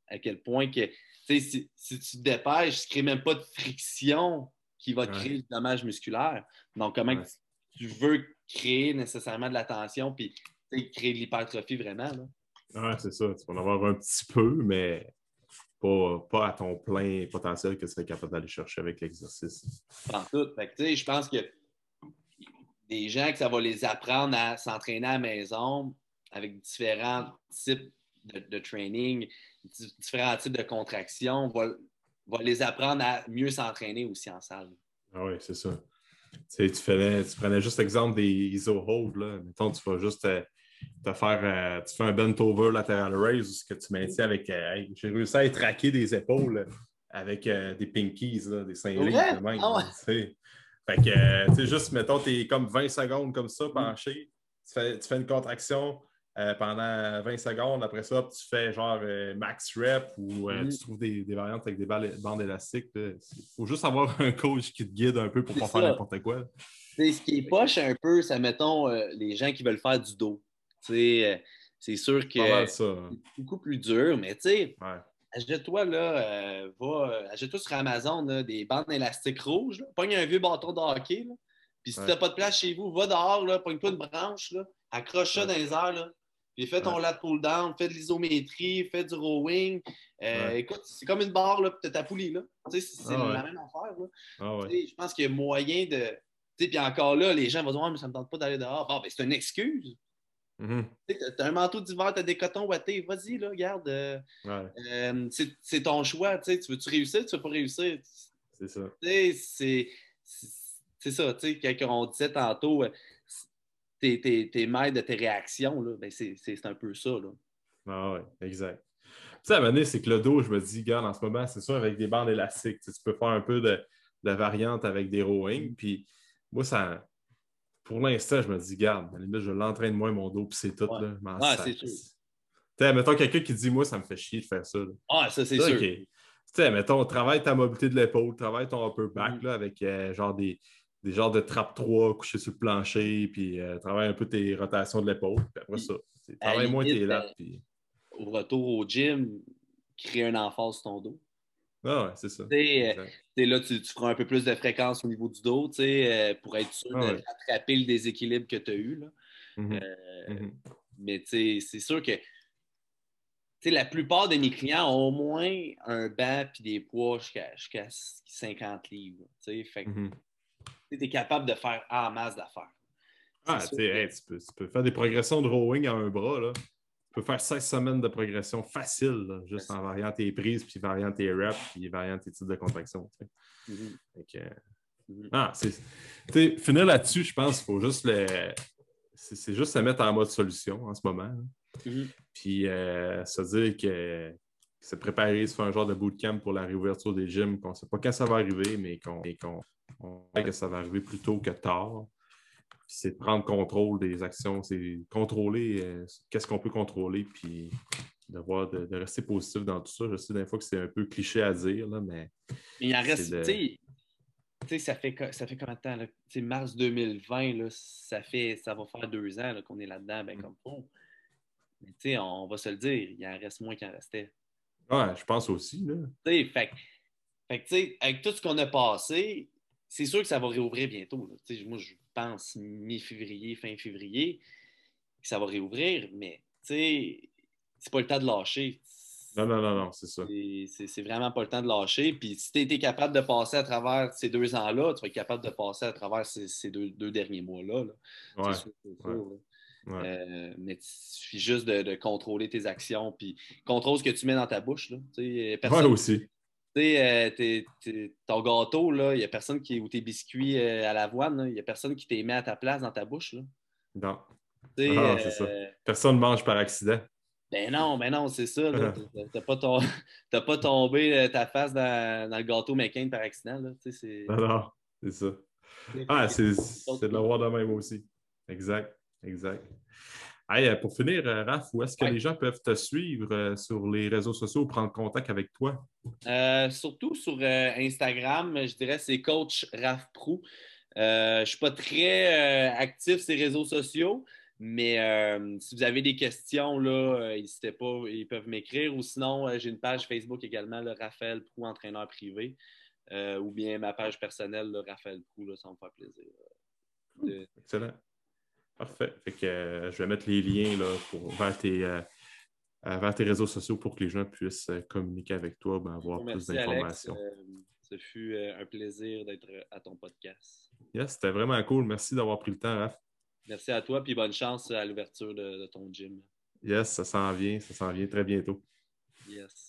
à quel point que si, si, tu te dépêches, tu ne crées même pas de friction qui va créer du dommage musculaire. Donc, comment tu veux créer nécessairement de la tension puis créer de l'hypertrophie vraiment? Oui, c'est ça. Tu vas en avoir un petit peu, mais pas, pas à ton plein potentiel que tu serais capable d'aller chercher avec l'exercice. En tout. je pense que des gens que ça va les apprendre à s'entraîner à la maison avec différents types de, training, différents types de contractions, va, va les apprendre à mieux s'entraîner aussi en salle. Ah oui, c'est ça. Tu, tu, tu prenais juste l'exemple des ISO hold. Là. Mettons, tu vas juste euh, te, faire. Euh, tu fais un bent over lateral raise ou ce que tu maintiens avec. Euh, j'ai réussi à traquer des épaules avec des pinkies, des cinglings de même. Ah fait que, tu sais, juste, mettons, tu es comme 20 secondes comme ça, penché. Tu fais, tu fais une contraction euh, pendant 20 secondes. Après ça, tu fais genre euh, max rep ou euh, mm. tu trouves des, variantes avec des bandes élastiques. Il faut juste avoir un coach qui te guide un peu pour ne pas faire n'importe quoi. ce qui est poche un peu, c'est, mettons, les gens qui veulent faire du dos. c'est sûr que c'est beaucoup plus dur, mais tu sais, achète-toi là, achète-toi sur Amazon des bandes élastiques rouges, pogne un vieux bâton de hockey. Puis si tu n'as pas de place chez vous, va dehors, pogne-toi une branche, accroche ça dans les airs, là, puis fais ton lat pull down, fais de l'isométrie, fais du rowing. Euh, écoute, c'est comme une barre, là, puis ta poulie, là. Tu sais, c'est ah la même affaire, là. Ah je pense qu'il y a moyen de. Puis encore là, les gens vont dire, mais ça ne me tente pas d'aller dehors. Bon, ben, c'est une excuse. Mm-hmm. Tu as un manteau d'hiver, tu as des cotons ouatés, vas-y, là, regarde. Euh, euh, c'est ton choix, tu sais, tu veux-tu réussir, tu veux pas réussir? C'est ça. C'est ça, tu sais, quand on disait tantôt, tes, tes, tes maîtres de tes réactions, là, ben c'est, un peu ça. Là. Ah oui, exact. Tu sais, à un c'est que le dos, je me dis, regarde, en ce moment, c'est sûr, avec des bandes élastiques, tu, peux faire un peu de, de variante avec des rowing. Puis moi, ça, pour l'instant, je me dis, garde, je l'entraîne moins mon dos, puis c'est tout. Là, ah, c'est sûr. Mettons quelqu'un qui dit, moi, ça me fait chier de faire ça. Ah, ça, c'est sûr. Tu sais, mettons, travaille ta mobilité de l'épaule, travaille ton upper back, mm. là, avec euh, genre des, des genres de trappe 3 couchés sur le plancher, puis euh, travaille un peu tes rotations de l'épaule. Puis après ça, travaille moins tes lattes. Puis... Au retour au gym, créer un emphase sur ton dos. Ah ouais, c'est ça. Euh, là, tu, tu, feras un peu plus de fréquence au niveau du dos euh, pour être sûr ah de rattraper le déséquilibre que tu as eu. Là. Mm-hmm. Mm-hmm. Mais c'est sûr que la plupart de mes clients ont au moins un banc et des poids jusqu'à 50 livres. Fait mm-hmm tu es capable de faire en masse d'affaires. Ah, tu, peux, tu, peux, faire des progressions de rowing à un bras. Là. Tu peux faire 16 semaines de progression facile, juste en variant tes prises, puis variant tes reps, puis variant tes types de contraction. Mm-hmm. Mm-hmm. Ah. Finir là-dessus, je pense qu'il faut juste le. C'est juste se mettre en mode solution en ce moment. Mm-hmm. Puis euh, se dire que se préparer, se faire un genre de bootcamp pour la réouverture des gyms, qu'on ne sait pas quand ça va arriver, mais qu'on on sait que ça va arriver plus tôt que tard. C'est de prendre contrôle des actions, c'est contrôler euh, qu'est-ce qu'on peut contrôler, puis de, rester positif dans tout ça. Je sais des fois que c'est un peu cliché à dire, là, mais. Il en reste, tu sais, ça fait, ça fait combien de temps? Là? Mars 2020, là, ça, fait, ça va faire deux ans qu'on est là-dedans, ben, mm. comme fond. Mais tu sais, on va se le dire, il en reste moins qu'il en restait. Ouais, je pense aussi. Là. Fait, fait, sais, avec tout ce qu'on a passé, c'est sûr que ça va réouvrir bientôt. Moi, je pense mi-février, fin février, que ça va réouvrir, mais c'est pas le temps de lâcher. Non, non, non, non, c'est ça. C'est vraiment pas le temps de lâcher. Puis si tu été capable de passer à travers ces deux ans-là, tu vas être capable de passer à travers ces, deux, derniers mois-là. Ouais, euh, mais il suffit juste de, contrôler tes actions, puis contrôle ce que tu mets dans ta bouche. Là. Personne, ouais, sais, ton gâteau, il n'y a personne qui. ou tes biscuits à l'avoine, il n'y a personne qui t'est mis à ta place dans ta bouche. Là. Non. Ah, c'est ça. Personne ne mange par accident. Ben non, ben non, c'est ça. Tu n'as pas, pas, tombé ta face dans, le gâteau McCain par accident. Là. Non, non, c'est ça. Ah, c'est de le voir de même aussi. Exact, exact. Euh, pour finir, euh, Raph, où est-ce que les gens peuvent te suivre euh, sur les réseaux sociaux ou prendre contact avec toi? surtout sur Instagram, je dirais c'est coach Raph Prou. je ne suis pas très actif sur les réseaux sociaux, mais si vous avez des questions, n'hésitez pas, ils peuvent m'écrire. Ou sinon, j'ai une page Facebook également, le Raphaël Prou, entraîneur privé. ou bien ma page personnelle, le Raphaël Prou, ça me fait plaisir. Excellent. Parfait. Fait que, euh, je vais mettre les liens là, pour, vers, tes, euh, vers, tes, réseaux sociaux pour que les gens puissent euh, communiquer avec toi, ben, avoir plus d'informations. ce fut un plaisir d'être à ton podcast. Yes, c'était vraiment cool. Merci d'avoir pris le temps, Raph. Merci à toi, puis bonne chance à l'ouverture de, de, ton gym. Yes, ça s'en vient, ça s'en vient très bientôt. Yes.